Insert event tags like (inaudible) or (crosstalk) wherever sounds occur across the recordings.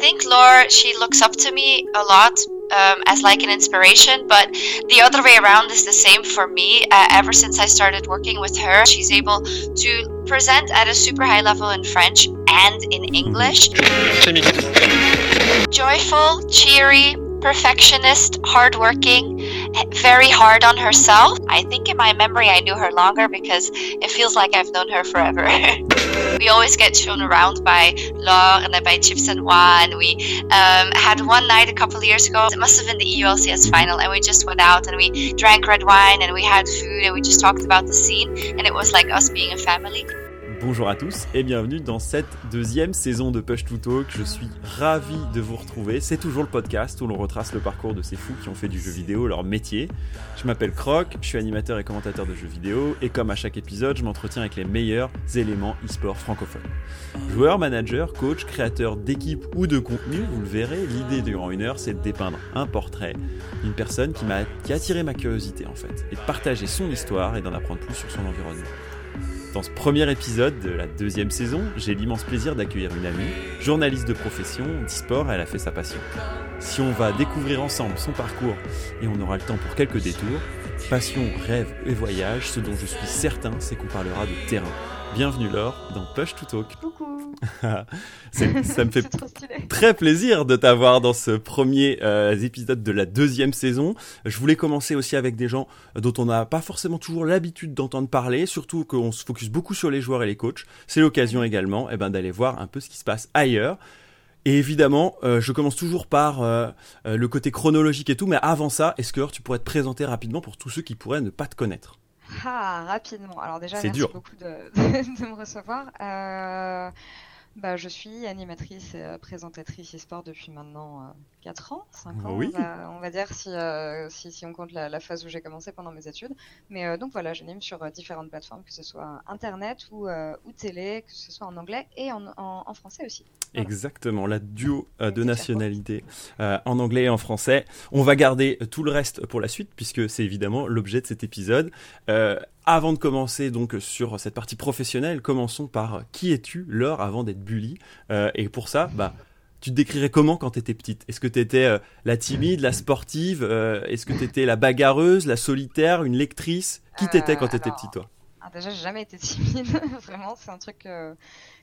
think Laura, she looks up to me a lot um, as like an inspiration, but the other way around is the same for me. Uh, ever since I started working with her, she's able to present at a super high level in French and in English. Joyful, cheery, perfectionist, hardworking, very hard on herself. I think in my memory I knew her longer because it feels like I've known her forever. (laughs) we always get shown around by Laure and by Chips and Juan. We um, had one night a couple of years ago. It must have been the EULCS final, and we just went out and we drank red wine and we had food and we just talked about the scene, and it was like us being a family. Bonjour à tous et bienvenue dans cette deuxième saison de Push to Talk. Je suis ravi de vous retrouver. C'est toujours le podcast où l'on retrace le parcours de ces fous qui ont fait du jeu vidéo leur métier. Je m'appelle Croc, je suis animateur et commentateur de jeux vidéo et comme à chaque épisode, je m'entretiens avec les meilleurs éléments e-sport francophones. Joueur, manager, coach, créateur d'équipe ou de contenu, vous le verrez, l'idée durant une heure, c'est de dépeindre un portrait, une personne qui m'a qui a attiré ma curiosité en fait, et de partager son histoire et d'en apprendre plus sur son environnement. Dans ce premier épisode de la deuxième saison, j'ai l'immense plaisir d'accueillir une amie, journaliste de profession, d'e-sport, elle a fait sa passion. Si on va découvrir ensemble son parcours et on aura le temps pour quelques détours, passion, rêve et voyage, ce dont je suis certain, c'est qu'on parlera de terrain. Bienvenue Laure dans Push to Talk. Coucou. (laughs) ça me (laughs) fait très plaisir de t'avoir dans ce premier euh, épisode de la deuxième saison. Je voulais commencer aussi avec des gens dont on n'a pas forcément toujours l'habitude d'entendre parler, surtout qu'on se focus beaucoup sur les joueurs et les coachs. C'est l'occasion également eh ben, d'aller voir un peu ce qui se passe ailleurs. Et évidemment, euh, je commence toujours par euh, le côté chronologique et tout, mais avant ça, est-ce que tu pourrais te présenter rapidement pour tous ceux qui pourraient ne pas te connaître? Ah, rapidement. Alors déjà, merci beaucoup (laughs) de, de, me recevoir. Euh, bah, je suis animatrice et présentatrice e-sport depuis maintenant 4 euh, ans, 5 ans, oui. on, va, dire, euh, si, si, on compte la, phase où j'ai commencé pendant mes études. Mais donc voilà, j'anime sur différentes plateformes, que ce soit Internet ou, ou télé, que ce soit en anglais et en, en français aussi. Exactement, la duo euh, de nationalité euh, en anglais et en français. On va garder tout le reste pour la suite puisque c'est évidemment l'objet de cet épisode. Euh, avant de commencer donc sur cette partie professionnelle, commençons par qui es-tu, Laure, avant d'être bully? Et pour ça, bah, tu te décrirais comment quand tu étais petite? Est-ce que tu étais la timide, la sportive Est-ce que tu étais la bagarreuse, la solitaire, une lectrice? Qui t'étais quand tu étais petite, toi? ah, Déjà, j'ai jamais été timide. (laughs) Vraiment, c'est un truc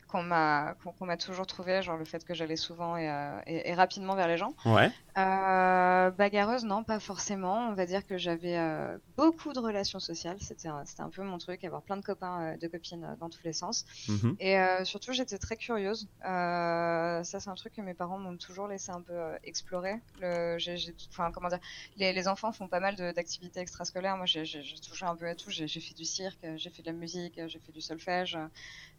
qu'on m'a qu'on m'a toujours trouvé, genre le fait que j'allais souvent et, euh, et, rapidement vers les gens. Ouais. Euh, bagarreuse, non, pas forcément. On va dire que j'avais euh, beaucoup de relations sociales. C'était un, c'était un peu mon truc, avoir plein de copains, de copines dans tous les sens. Mhm. Et surtout, j'étais très curieuse. ça, c'est un truc que mes parents m'ont toujours laissé un peu explorer. Le, j'ai, enfin, comment dire, les, les, enfants font pas mal d'activités extrascolaires. Moi, j'ai, touché un peu à tout. J'ai, fait du cirque, j'ai fait de la musique, j'ai fait du solfège.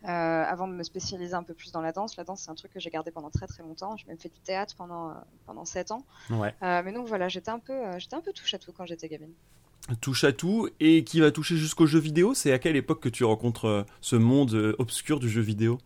avant de me spécialiser un peu plus dans la danse. La danse, c'est un truc que j'ai gardé pendant très très longtemps. J'ai même fait du théâtre pendant, euh, pendant 7 ans. Ouais. Euh, mais donc voilà, j'étais un, peu, euh, j'étais un peu touche à tout quand j'étais gamine. Touche à tout et qui va toucher jusqu'au jeu vidéo? C'est à quelle époque que tu rencontres ce monde obscur du jeu vidéo?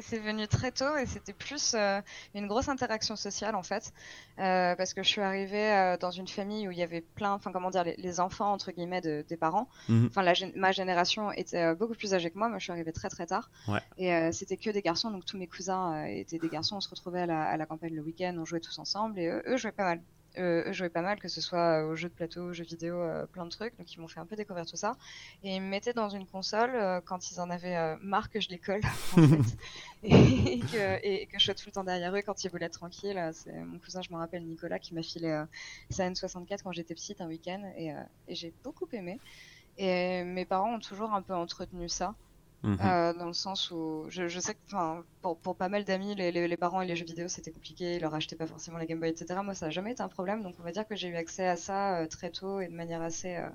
C'est venu très tôt et c'était plus euh, une grosse interaction sociale en fait, euh, parce que je suis arrivée euh, dans une famille où il y avait plein, enfin comment dire, les, enfants entre guillemets de, des parents. Mhm. Enfin, ma génération était beaucoup plus âgée que moi. Moi, je suis arrivée très très tard et c'était que des garçons, donc tous mes cousins étaient des garçons. On se retrouvait à la, à la campagne le week-end, on jouait tous ensemble et eux jouaient pas mal euh, jouaient pas mal, que ce soit aux jeux de plateau, aux jeux vidéo, euh, plein de trucs. Donc ils m'ont fait un peu découvrir tout ça. Et ils me mettaient dans une console euh, quand ils en avaient euh, marre que je les colle, (laughs) en fait. (laughs) et, que, et, que, je sois tout le temps derrière eux quand ils voulaient être tranquilles. C'est mon cousin, je me rappelle, Nicolas, qui m'a filé sa N64 quand j'étais petite un week-end. Et, et j'ai beaucoup aimé. Et mes parents ont toujours un peu entretenu ça. Mhm. Euh, dans le sens où je, je sais que pour, pour pas mal d'amis, les, les, parents et les jeux vidéo c'était compliqué, ils leur achetaient pas forcément les Game Boy, etc. Moi ça n'a jamais été un problème, donc on va dire que j'ai eu accès à ça euh, très tôt et de manière assez, euh,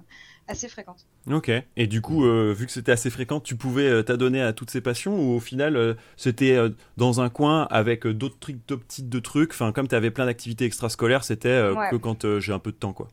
assez fréquente. Ok, et du coup, vu que c'était assez fréquent, tu pouvais t'adonner à toutes ces passions ou au final c'était dans un coin avec d'autres trucs, d'autres petites de trucs, enfin comme tu avais plein d'activités extrascolaires, c'était que quand j'ai un peu de temps quoi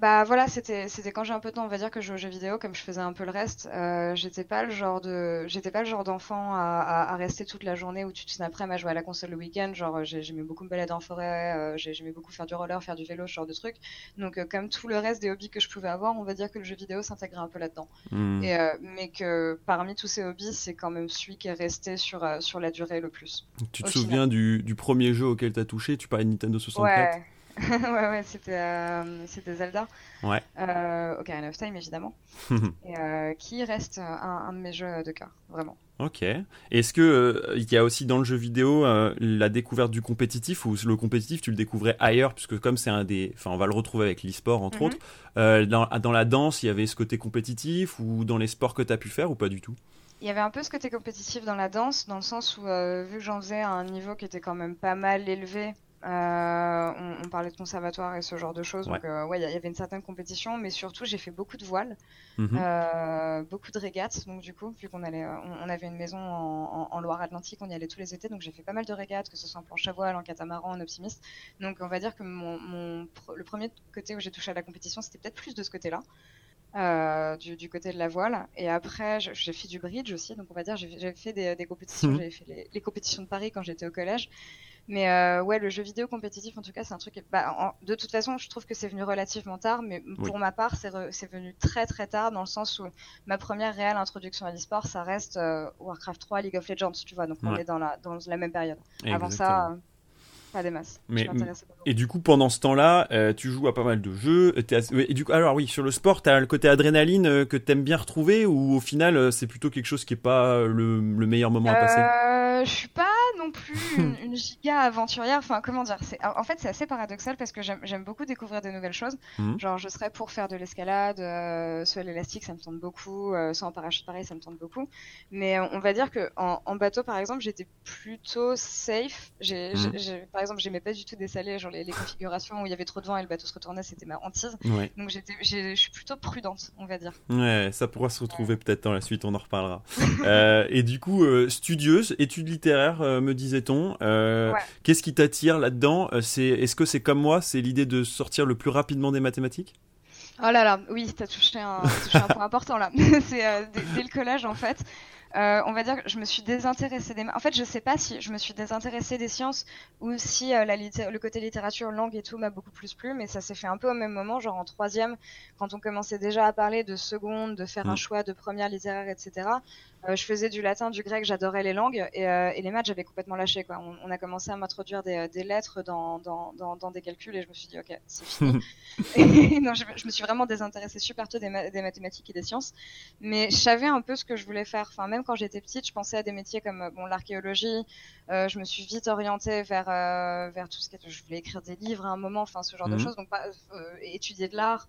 Bah voilà, c'était c'était quand j'ai un peu de temps, on va dire que je jouais aux jeux vidéo, comme je faisais un peu le reste. Euh, j'étais pas le genre de j'étais pas le genre d'enfant à, à, à, rester toute la journée ou toute après à jouer à la console le week-end. Genre j'aimais beaucoup me balader en forêt, euh, j'aimais beaucoup faire du roller, faire du vélo, ce genre de trucs. Donc euh, comme tout le reste des hobbies que je pouvais avoir, on va dire que le jeu vidéo s'intégrait un peu là-dedans. Hmm. Et euh, mais que parmi tous ces hobbies, c'est quand même celui qui est resté sur sur la durée le plus. Tu te souviens du, du, premier jeu auquel t'as touché? Tu parlais de Nintendo 64 ouais. (laughs) ouais, ouais, c'était, euh, c'était Zelda. Ouais. Euh, Ocarina of Time, évidemment. (laughs) et, euh, qui reste un, de mes jeux de cœur, vraiment. Ok. Est-ce que euh, il y a aussi dans le jeu vidéo la découverte du compétitif ou le compétitif tu le découvrais ailleurs puisque comme c'est un des, enfin on va le retrouver avec l'e-sport entre mhm. autres. Dans, dans, la danse il y avait ce côté compétitif ou dans les sports que tu as pu faire ou pas du tout? Il y avait un peu ce côté compétitif dans la danse, dans le sens où, vu que j'en faisais à un niveau qui était quand même pas mal élevé euh, on, parlait de conservatoire et ce genre de choses. Donc, euh, ouais, il y, avait une certaine compétition, mais surtout, j'ai fait beaucoup de voiles, mhm. euh, beaucoup de régates. Donc, du coup, vu qu'on allait, on, avait une maison en, Loire-Atlantique, on y allait tous les étés. Donc, j'ai fait pas mal de régates, que ce soit en planche à voile, en catamaran, en optimiste. Donc, on va dire que mon, le premier côté où j'ai touché à la compétition, c'était peut-être plus de ce côté-là. du, côté de la voile. Et après, j'ai fait du bridge aussi. Donc, on va dire, j'ai fait des, compétitions. Mhm. J'avais fait les, les, compétitions de Paris quand j'étais au collège. Mais euh, ouais, le jeu vidéo compétitif, en tout cas, c'est un truc. Bah, de toute façon, je trouve que c'est venu relativement tard, mais pour ma part, c'est venu très très tard dans le sens où ma première réelle introduction à l'e-sport, ça reste euh, Warcraft 3, League of Legends, tu vois. Donc on est dans la, dans la même période. Avant ça. Pas des masses. Mais, et du coup, pendant ce temps-là, euh, tu joues à pas mal de jeux. Et du coup, alors oui, sur le sport, tu as le côté adrénaline que tu aimes bien retrouver ou au final, c'est plutôt quelque chose qui est pas le, le meilleur moment à passer? Je suis pas non plus (laughs) une, giga aventurière. Enfin, comment dire? En fait, c'est assez paradoxal parce que j'aime beaucoup découvrir de nouvelles choses. Mhm. Genre, je serais pour faire de l'escalade, euh, soit l'élastique, ça me tente beaucoup, euh, soit en parachute, pareil, ça me tente beaucoup. Mais on va dire que en, bateau, par exemple, j'étais plutôt safe. Mhm. Par exemple, j'aimais pas du tout dessaler, genre les, configurations où il y avait trop de vent et le bateau se retournait, c'était ma hantise. Donc, je suis plutôt prudente, on va dire. Ouais, ça pourra se retrouver peut-être dans la suite, on en reparlera. (laughs) Euh, et du coup, studieuse, études littéraires, disait-on. Euh, qu'est-ce qui t'attire là-dedans euh, C'est est-ce que c'est comme moi, c'est l'idée de sortir le plus rapidement des mathématiques? Oh là là, oui, t'as touché un, touché un point important là. (laughs) c'est euh, dès, le collège en fait. Euh, on va dire que je me suis désintéressée des. En fait, je sais pas si je me suis désintéressée des sciences ou si euh, la le côté littérature, langue et tout m'a beaucoup plus plu, mais ça s'est fait un peu au même moment, genre en troisième, quand on commençait déjà à parler de seconde, de faire un mm. choix de première littéraire, etc. Euh, je faisais du latin, du grec, j'adorais les langues et, et les maths, j'avais complètement lâché. Quoi. On, a commencé à m'introduire des, des, lettres dans, dans, dans, des calculs et je me suis dit, ok, c'est fini. et (laughs) (laughs) non, je, me suis vraiment désintéressée super tôt des, des mathématiques et des sciences, mais je savais un peu ce que je voulais faire. Enfin, même quand j'étais petite, je pensais à des métiers comme bon l'archéologie. Euh, je me suis vite orientée vers euh, vers tout ce qui est, je voulais écrire des livres à un moment, enfin ce genre de mhm. choses. Donc euh, étudier de l'art.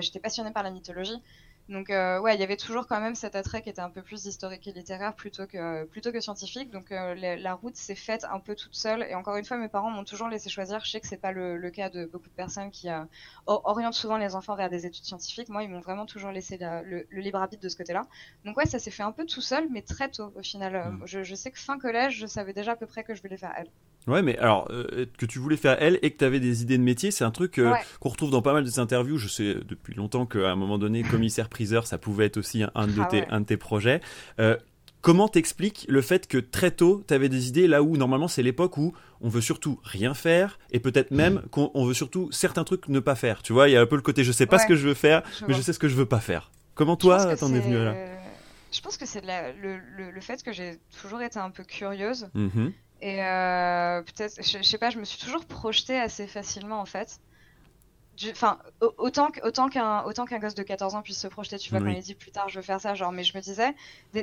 j'étais passionnée par la mythologie. Donc euh, ouais, il y avait toujours quand même cet attrait qui était un peu plus historique et littéraire plutôt que plutôt que scientifique. Donc euh, la route s'est faite un peu toute seule. Et encore une fois, mes parents m'ont toujours laissé choisir. Je sais que c'est pas le, le, cas de beaucoup de personnes qui euh, orientent souvent les enfants vers des études scientifiques. Moi, ils m'ont vraiment toujours laissé le, le, libre arbitre de ce côté-là. Donc ouais, ça s'est fait un peu tout seul, mais très tôt au final. Mmh. Je, je, sais que fin collège, je savais déjà à peu près que je voulais faire elle. Ouais, mais alors, euh, que tu voulais faire elle et que tu avais des idées de métier, c'est un truc euh, qu'on retrouve dans pas mal de interviews. Je sais depuis longtemps qu'à un moment donné, commissaire-priseur, ça pouvait être aussi un, de, ah tes, un de tes projets. Euh, comment t'expliques le fait que très tôt, tu avais des idées là où normalement c'est l'époque où on veut surtout rien faire et peut-être même qu'on veut surtout certains trucs ne pas faire. Tu vois, il y a un peu le côté je sais pas ce que je veux faire, mais je sais ce que je veux pas faire. Comment toi, t'en es venu là? Je pense que c'est le, le, fait que j'ai toujours été un peu curieuse. Mm-hmm. Et euh, peut-être, je, sais pas, je me suis toujours projetée assez facilement en fait enfin autant autant qu'un autant qu'un gosse de 14 ans puisse se projeter tu vois quand il dit plus tard je veux faire ça genre mais je me disais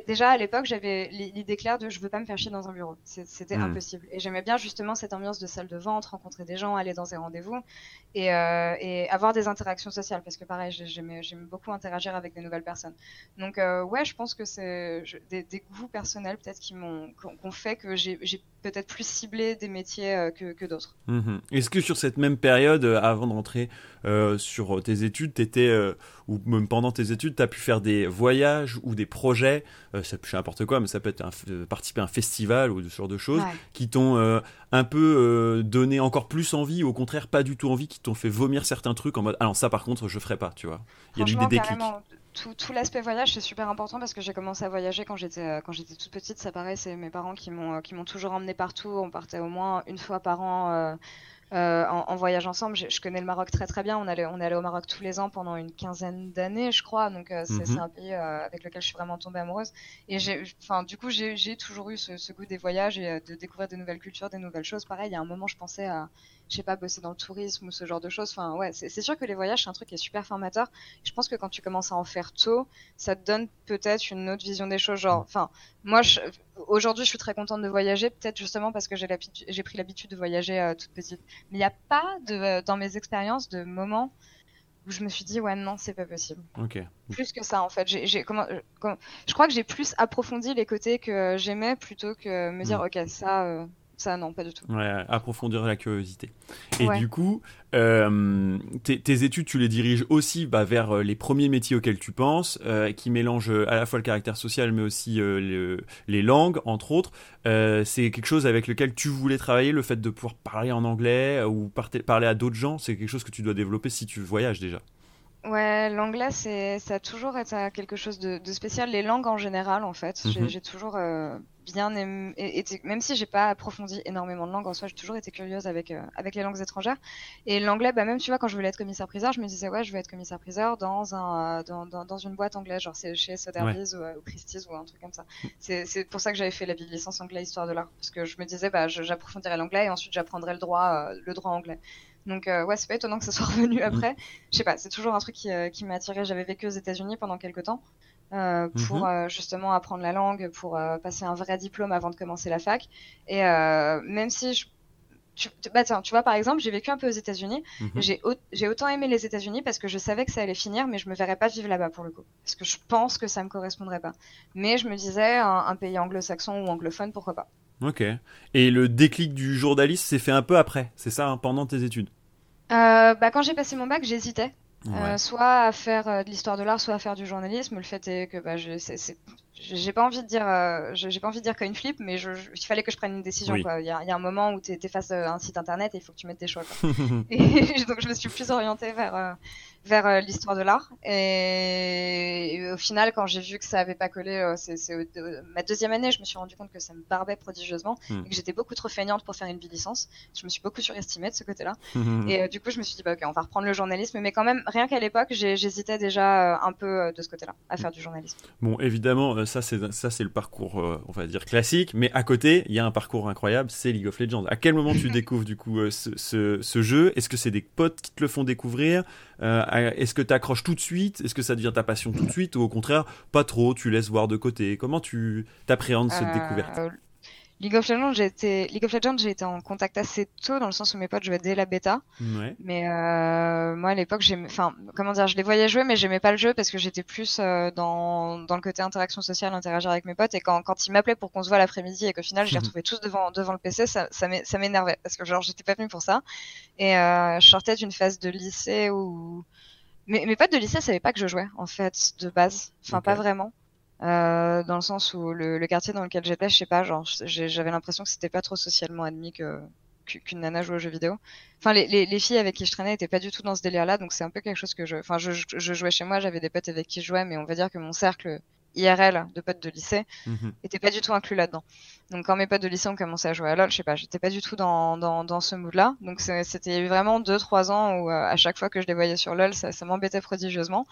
déjà à l'époque j'avais l'idée claire de je veux pas me faire chier dans un bureau. C'était hmm. impossible. Et j'aimais bien justement cette ambiance de salle de vente rencontrer des gens aller dans des rendez-vous et, euh, et avoir des interactions sociales. Parce que pareil j'aimais beaucoup interagir avec des nouvelles personnes. Donc euh, ouais je pense que c'est des, des, goûts personnels peut-être qui m'ont qu'on fait que j'ai peut-être plus ciblé des métiers euh, que, que d'autres. Mhm. est-ce que sur cette même période avant de rentrer euh, sur tes études, t'étais, euh, ou même pendant tes études, tu as pu faire des voyages ou des projets, euh, ça peut n'importe quoi, mais ça peut être participer à un festival ou ce genre de choses, qui t'ont un peu donné encore plus envie, ou au contraire pas du tout envie, qui t'ont fait vomir certains trucs en mode, alors ça par contre je ferai pas, tu vois. Il y a eu des déclics tout, tout l'aspect voyage c'est super important parce que j'ai commencé à voyager quand j'étais quand j'étais toute petite ça paraît c'est mes parents qui m'ont qui m'ont toujours emmené partout on partait au moins une fois par an euh, en, voyage ensemble. Je, connais le Maroc très très bien. On allait, on allait au Maroc tous les ans pendant une quinzaine d'années, je crois. Donc euh, c'est mhm. un pays euh, avec lequel je suis vraiment tombée amoureuse. Et j'ai, enfin, du coup, j'ai toujours eu ce, ce, goût des voyages et de découvrir de nouvelles cultures, des nouvelles choses. Pareil, il y a un moment, je pensais à je sais pas, bosser dans le tourisme ou ce genre de choses. Enfin, ouais, c'est sûr que les voyages, c'est un truc qui est super formateur. Je pense que quand tu commences à en faire tôt, ça te donne peut-être une autre vision des choses. Genre, enfin, moi, aujourd'hui, je suis très contente de voyager, peut-être justement parce que j'ai pris l'habitude de voyager euh, toute petite. Mais il n'y a pas de, dans mes expériences de moments où je me suis dit ouais non c'est pas possible. Plus que ça en fait. J'ai, comment, euh, je crois que j'ai plus approfondi les côtés que j'aimais plutôt que me dire mm. ok ça euh, ça, non, pas du tout. Ouais, approfondir la curiosité. Et du coup, euh, tes, études, tu les diriges aussi bah, vers euh, les premiers métiers auxquels tu penses, euh, qui mélangent à la fois le caractère social, mais aussi les langues, entre autres. c'est quelque chose avec lequel tu voulais travailler, le fait de pouvoir parler en anglais ou parler à d'autres gens, c'est quelque chose que tu dois développer si tu voyages déjà. Ouais, l'anglais, c'est, ça a toujours été quelque chose de, spécial. Les langues en général, en fait, j'ai, mhm. toujours bien aimé, été, même si j'ai pas approfondi énormément de langues en soi, j'ai toujours été curieuse avec euh, avec les langues étrangères. Et l'anglais, bah même tu vois, quand je voulais être commissaire-priseur, je me disais ouais, je vais être commissaire-priseur dans un dans, dans, une boîte anglaise, genre c'est chez Sotheby's ou, ou, Christie's ou un truc comme ça. C'est, pour ça que j'avais fait la licence anglais histoire de l'art, parce que je me disais bah j'approfondirais l'anglais et ensuite j'apprendrais le droit euh, le droit anglais. Donc euh, ouais, c'est pas étonnant que ça (laughs) soit revenu mm. après. Je sais pas, c'est toujours un truc qui, euh, qui m'a attiré. J'avais vécu aux États-Unis pendant quelques temps euh, pour mm-hmm. justement apprendre la langue, pour passer un vrai diplôme avant de commencer la fac. Et même si je tu, bah tiens, tu vois, par exemple, j'ai vécu un peu aux États-Unis. Mm-hmm. J'ai autant aimé les États-Unis parce que je savais que ça allait finir, mais je me verrais pas vivre là-bas pour le coup. Parce que je pense que ça me correspondrait pas. Mais je me disais, un, pays anglo-saxon ou anglophone, pourquoi pas. Ok. Et le déclic du journaliste s'est fait un peu après, c'est ça, hein, pendant tes études? Euh, bah, Quand j'ai passé mon bac, j'hésitais. Euh, soit à faire euh, de l'histoire de l'art, soit à faire du journalisme. Le fait est que bah, j'ai pas envie de dire, euh, j'ai pas envie de dire une flip, mais je, il fallait que je prenne une décision. Il, y a, y, a, un moment où tu es, face à un site internet et il faut que tu mettes tes choix. (laughs) et (laughs) donc je me suis plus orientée vers vers euh, l'histoire de l'art. Et, au final, quand j'ai vu que ça avait pas collé, euh, c'est ma deuxième année, je me suis rendu compte que ça me barbait prodigieusement hmm. et que j'étais beaucoup trop feignante pour faire une licence. Je me suis beaucoup surestimée de ce côté-là. (laughs) Hmm. et euh, du coup, je me suis dit, bah, ok, on va reprendre le journalisme. Mais quand même, rien qu'à l'époque, j'hésitais déjà un peu de ce côté-là à faire du journalisme. Bon, évidemment, ça c'est ça c'est le parcours, on va dire classique. Mais à côté, il y a un parcours incroyable, c'est League of Legends. À quel moment tu (laughs) découvres du coup ce, ce, ce, jeu? Est-ce que c'est des potes qui te le font découvrir? Est-ce que tu accroches tout de suite? Est-ce que ça devient ta passion tout de suite? Ou au contraire, pas trop, tu laisses voir de côté? Comment tu t'appréhendes cette euh, découverte? League of Legends, j'ai été League of Legends, j'ai été en contact assez tôt dans le sens où mes potes jouaient dès la bêta. Mais euh, moi à l'époque, j'ai enfin comment dire, je les voyais jouer mais j'aimais pas le jeu parce que j'étais plus euh, dans dans le côté interaction sociale, interagir avec mes potes. Et quand quand ils m'appelaient pour qu'on se voit l'après-midi et qu'au final, je les (laughs) retrouvais tous devant devant le PC, ça ça m'énervait. Parce que genre j'étais pas venue pour ça. Et euh, je sortais d'une phase de lycée où mes, mes potes de lycée savaient pas que je jouais en fait de base, enfin pas vraiment. Euh, dans le sens où le, le, quartier dans lequel j'étais, je sais pas, genre j'avais l'impression que c'était pas trop socialement admis que qu'une nana joue aux jeux vidéo. Enfin, les, les, les, filles avec qui je traînais étaient pas du tout dans ce délire-là, donc c'est un peu quelque chose que je. Enfin, je, je jouais chez moi, j'avais des potes avec qui je jouais, mais on va dire que mon cercle IRL de potes de lycée mhm. était pas du tout inclus là-dedans. Donc quand mes potes de lycée ont commencé à jouer à LoL, je sais pas, j'étais pas du tout dans, dans, dans ce mood-là. Donc c'était vraiment deux trois ans où euh, à chaque fois que je les voyais sur LoL, ça, ça m'embêtait prodigieusement.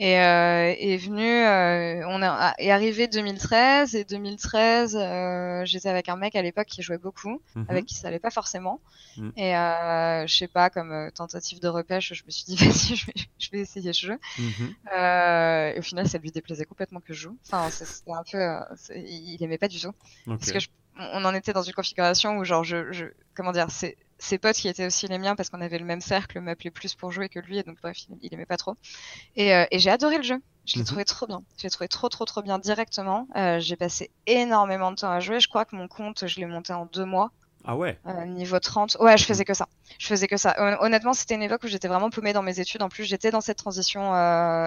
Et euh, est venu, euh, on est, est arrivé 2013 et 2013, euh, j'étais avec un mec à l'époque qui jouait beaucoup, mhm. avec qui ça allait pas forcément. Mhm. Et euh, je sais pas, comme euh, tentative de repêche, je me suis dit (laughs) vas-y, je vais, je vais essayer ce jeu. Mhm. et au final, ça lui déplaisait complètement que je joue. Enfin, c'était un peu, il aimait pas du tout. Parce que je, on en était dans une configuration où genre je, je comment dire, c'est ses potes qui étaient aussi les miens parce qu'on avait le même cercle m'appelaient plus pour jouer que lui et donc bref il, aimait pas trop et, euh, et j'ai adoré le jeu je l'ai mhm. trouvé trop bien je l'ai trouvé trop trop trop bien directement euh, j'ai passé énormément de temps à jouer je crois que mon compte je l'ai monté en deux mois Ah ouais Niveau 30. Ouais, je faisais que ça. Je faisais que ça. Honnêtement, c'était une époque où j'étais vraiment paumée dans mes études. En plus, j'étais dans cette transition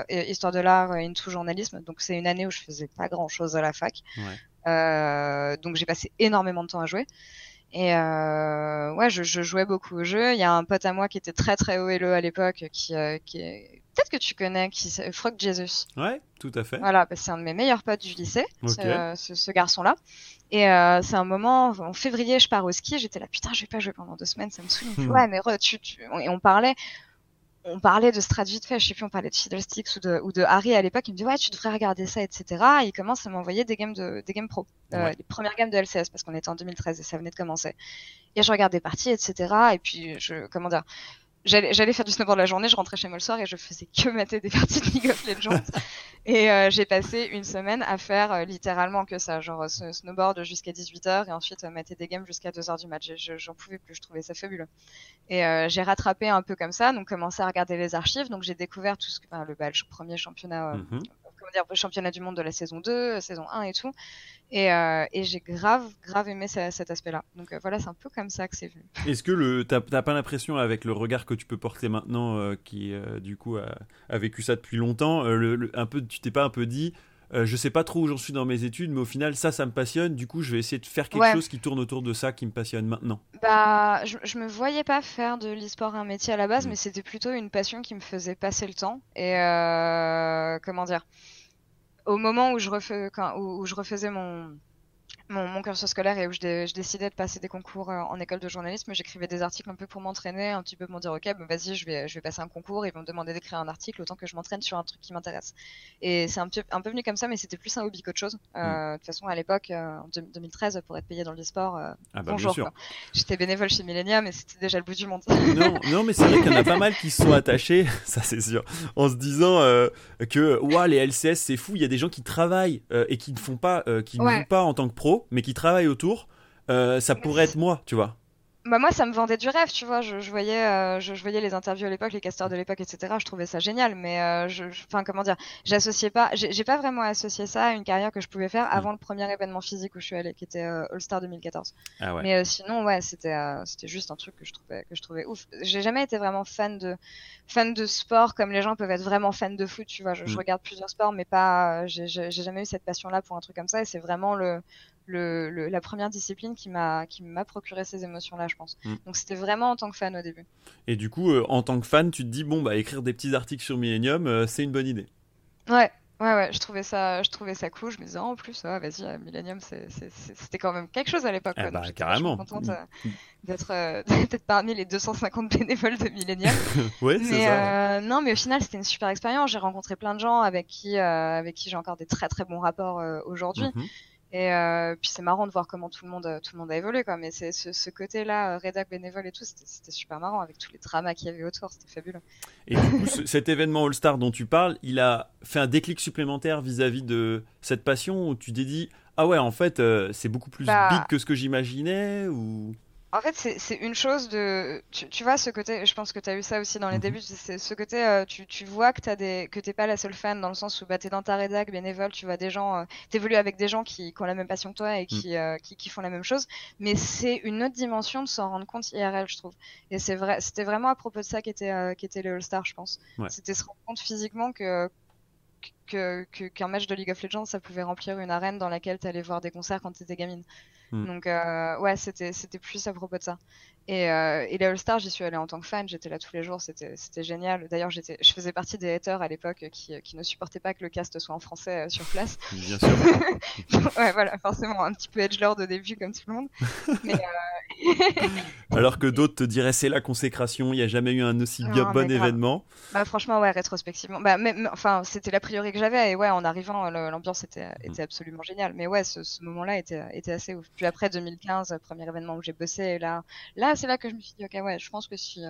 histoire de l'art into journalisme. Donc, c'est une année où je faisais pas grand chose à la fac. Ouais. Donc, j'ai passé énormément de temps à jouer. Et euh, ouais, je, je, jouais beaucoup au jeu. Il y a un pote à moi qui était très très haut elo à l'époque, qui, euh, qui est... peut-être que tu connais, qui Frog Jesus. Ouais, tout à fait. Voilà, bah, c'est un de mes meilleurs potes du lycée, ce, ce, garçon-là. Et euh, c'est un moment, en février, je pars au ski, j'étais là, putain, je vais pas jouer pendant deux semaines, ça me saoule. ouais, mais re, tu, tu... Et on parlait, on parlait de strat vite fait, je sais plus, on parlait de Fiddlesticks ou de, ou de Harry à l'époque, il me dit ouais, tu devrais regarder ça, etc. Et il commence à m'envoyer des games de, des games pro, euh, les premières games de LCS parce qu'on était en 2013 et ça venait de commencer. Et je regardais des parties, etc. Et puis je, comment dire, j'allais faire du snowboard la journée, je rentrais chez moi le soir et je faisais que mater des (laughs) parties de League of Legends. et euh, j'ai passé une semaine à faire euh, littéralement que ça, genre ce snowboard jusqu'à 18h et ensuite euh, mater des games jusqu'à 2h du match. J'en pouvais plus, je trouvais ça fabuleux. Et euh, j'ai rattrapé un peu comme ça, donc commencé à regarder les archives, donc j'ai découvert tout ce que, enfin, le, bah, le premier championnat, mm comment dire, championnat du monde de la saison 2, saison 1 et tout. Et, euh, et j'ai grave, grave aimé cet aspect-là. Donc euh, voilà, c'est un peu comme ça que c'est venu. Est-ce que le, t'as, pas l'impression, avec le regard que tu peux porter maintenant, euh, qui du coup a, vécu ça depuis longtemps, le, un peu, tu t'es pas un peu dit, je sais pas trop où j'en suis dans mes études, mais au final, ça, ça me passionne. Du coup, je vais essayer de faire quelque chose qui tourne autour de ça, qui me passionne maintenant. Bah, je, je me voyais pas faire de l'e-sport un métier à la base, mm. mais c'était plutôt une passion qui me faisait passer le temps. Et comment dire? Au moment où je, refais, quand, où, où je refaisais mon, mon, mon, cursus scolaire et où je, je, décidais de passer des concours euh, en école de journalisme, j'écrivais des articles un peu pour m'entraîner, un petit peu pour me dire ok, ben vas-y, je vais, je vais passer un concours, ils vont me demander d'écrire un article autant que je m'entraîne sur un truc qui m'intéresse. Et c'est un, peu, un peu venu comme ça, mais c'était plus un hobby qu'autre chose. Euh, mm. De toute façon, à l'époque, euh, en 2013, pour être payé dans le sport, euh, ah bah, bonjour. J'étais bénévole chez Millennium, mais c'était déjà le bout du monde. non, non, mais c'est vrai qu'il y en a pas mal qui se sont attachés, (laughs) ça c'est sûr, en se disant que ouah, les LCS c'est fou, il y a des gens qui travaillent et qui ne font pas, qui ne jouent pas en tant que pro mais qui travaille autour, euh, ça pourrait être moi, tu vois. Bah moi, ça me vendait du rêve, tu vois. Je, voyais, euh, je, voyais les interviews à l'époque, les casteurs de l'époque, etc. Je trouvais ça génial, mais euh, je, enfin comment dire, j'associais pas, j'ai pas vraiment associé ça à une carrière que je pouvais faire mm. avant le premier événement physique où je suis allée, qui était All Star 2014. Ah ouais. Mais sinon, ouais, c'était, c'était juste un truc que je trouvais, que je trouvais ouf. J'ai jamais été vraiment fan de, fan de sport comme les gens peuvent être vraiment fans de foot, tu vois. Je, mm. regarde plusieurs sports, mais pas, j'ai jamais eu cette passion-là pour un truc comme ça. Et c'est vraiment le le, la première discipline qui m'a qui m'a procuré ces émotions-là, je pense. Mm. Donc c'était vraiment en tant que fan au début. Et du coup, euh, en tant que fan, tu te dis bon bah écrire des petits articles sur Millennium, euh, c'est une bonne idée. Ouais. Ouais, ouais, je trouvais ça, je trouvais ça cool. Je me disais, oh, en plus, vas-y, euh, Millennium, c'était quand même quelque chose à l'époque. Ah bah, carrément. Je suis contente (laughs) d'être parmi les 250 bénévoles de Millennium. (laughs) ouais, c'est ça. non, mais au final, c'était une super expérience. J'ai rencontré plein de gens avec qui, avec qui j'ai encore des très très bons rapports aujourd'hui. Mhm. Et euh, puis c'est marrant de voir comment tout le monde, tout le monde a évolué, quoi. Mais c'est ce, ce côté-là, euh, rédac bénévole et tout, c'était super marrant avec tous les dramas qu'il y avait autour, c'était fabuleux. Et du coup, cet événement All-Star dont tu parles, il a fait un déclic supplémentaire vis-à-vis de cette passion où tu t'es dit, ah ouais, en fait, euh, c'est beaucoup plus bah big que ce que j'imaginais ou en fait, c'est une chose de. Tu, tu, vois, ce côté. Je pense que tu as eu ça aussi dans les mhm. débuts. C'est ce côté. Euh, tu, tu, vois que tu t'es pas la seule fan dans le sens où bah, tu es dans ta rédac, bénévole, tu vois des gens. Euh, tu évolues avec des gens qui, qui, ont la même passion que toi et qui, mm. euh, qui, qui, font la même chose. Mais c'est une autre dimension de s'en rendre compte IRL, je trouve. Et c'est vrai, c'était vraiment à propos de ça qu'était euh, qu était le All-Star, je pense. C'était se rendre compte physiquement que qu'un que, match de League of Legends, ça pouvait remplir une arène dans laquelle tu allais voir des concerts quand tu étais gamine. Hmm. Donc euh, ouais, c'était c'était plus à propos de ça. Et, euh, et les All Stars, j'y suis allée en tant que fan, j'étais là tous les jours, c'était c'était génial. D'ailleurs, j'étais je faisais partie des haters à l'époque qui, qui ne supportaient pas que le cast soit en français euh, sur place. Bien sûr. (laughs) ouais, voilà, forcément un petit peu edgelord au début comme tout le monde. (laughs) Mais, (laughs) Alors que d'autres te diraient c'est la consécration, il n'y a jamais eu un aussi bien bon événement. Bah franchement ouais, rétrospectivement. Bah même, enfin c'était la priorité que j'avais et ouais en arrivant l'ambiance était hmm. était absolument géniale. Mais ouais, ce, ce moment-là était était assez ouf. Puis après 2015, premier événement où j'ai bossé, et là, là c'est là que je me suis dit, ok, ouais, je pense que si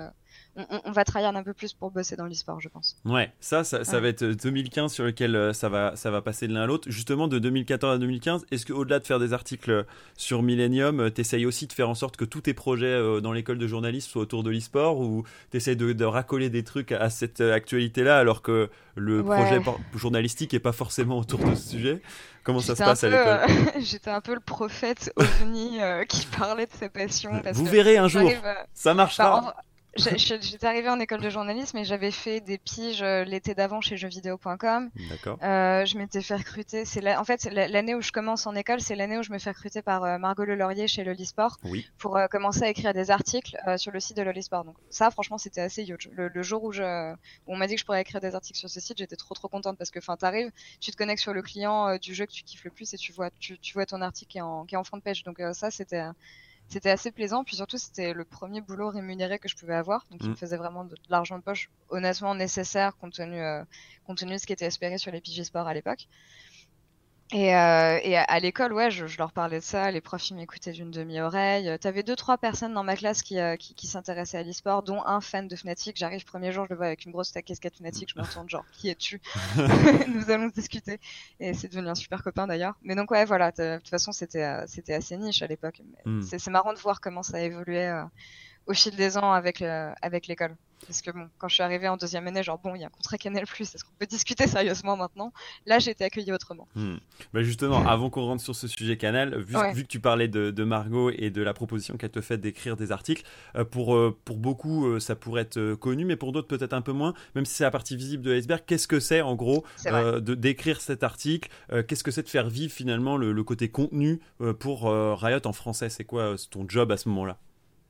euh, on, va travailler un peu plus pour bosser dans l'e-sport, je pense. Ouais, ça, ça, va être 2015 sur lequel euh, ça va, ça va passer de l'un à l'autre. Justement, de 2014 à 2015, est-ce qu'au-delà de faire des articles sur Millennium, euh, t'essayes aussi de faire en sorte que tous tes projets dans l'école de journalisme soit autour de l'e-sport ou tu essaies de, racoler des trucs à cette actualité-là alors que le projet journalistique est pas forcément autour de ce sujet? Comment ça se passe à l'école? (laughs) J'étais un peu le prophète ovni qui (laughs) parlait de ses passions. Vous verrez un jour, ça marchera. J'étais arrivée en école de journalisme et j'avais fait des piges euh, l'été d'avant chez jeuxvideo.com. D'accord. Euh, je m'étais fait recruter. C'est en fait l'année où je commence en école, c'est l'année où je me fais recruter par euh, Margot Le Laurier chez Lolisport oui. pour euh, commencer à écrire des articles sur le site de Lolisport. Donc ça, franchement, c'était assez huge. Le, jour où, je, où on m'a dit que je pourrais écrire des articles sur ce site, j'étais trop trop contente parce que, enfin, t'arrives, tu te connectes sur le client du jeu que tu kiffes le plus et tu vois, tu, tu vois ton article qui est en, qui est en front page. Donc ça, c'était c'était assez plaisant. Puis surtout, c'était le premier boulot rémunéré que je pouvais avoir. Donc, il me mm. faisait vraiment de, l'argent de poche, honnêtement nécessaire compte tenu, euh, compte tenu de ce qui était espéré sur les PG Sport à l'époque. Et, euh, et, à, l'école, ouais, je, je, leur parlais de ça. Les profs, ils m'écoutaient d'une demi-oreille. T'avais deux, trois personnes dans ma classe qui, euh, qui, qui s'intéressaient à l'e-sport, dont un fan de Fnatic. J'arrive premier jour, je le vois avec une grosse casquette Fnatic. Je me retourne genre, qui es-tu? (laughs) (laughs) Nous allons discuter. Et c'est devenu un super copain d'ailleurs. Mais donc ouais, voilà. De toute façon, c'était euh, c'était assez niche à l'époque. Mm. C'est marrant de voir comment ça a évolué euh, au fil des ans avec avec l'école. Parce que bon, quand je suis arrivée en deuxième année, genre bon, il y a un contrat Canal Plus, est-ce qu'on peut discuter sérieusement maintenant Là, j'ai été accueillie autrement. Hmm. Bah justement, avant qu'on rentre sur ce sujet Canal, vu, vu que tu parlais de, de, Margot et de la proposition qu'elle te fait d'écrire des articles, euh, pour, euh, pour beaucoup, euh, ça pourrait être connu, mais pour d'autres, peut-être un peu moins, même si c'est la partie visible de l'iceberg. Qu'est-ce que c'est en gros de d'écrire cet article Qu'est-ce que c'est de faire vivre finalement le, le côté contenu pour Riot en français? C'est quoi ton job à ce moment-là?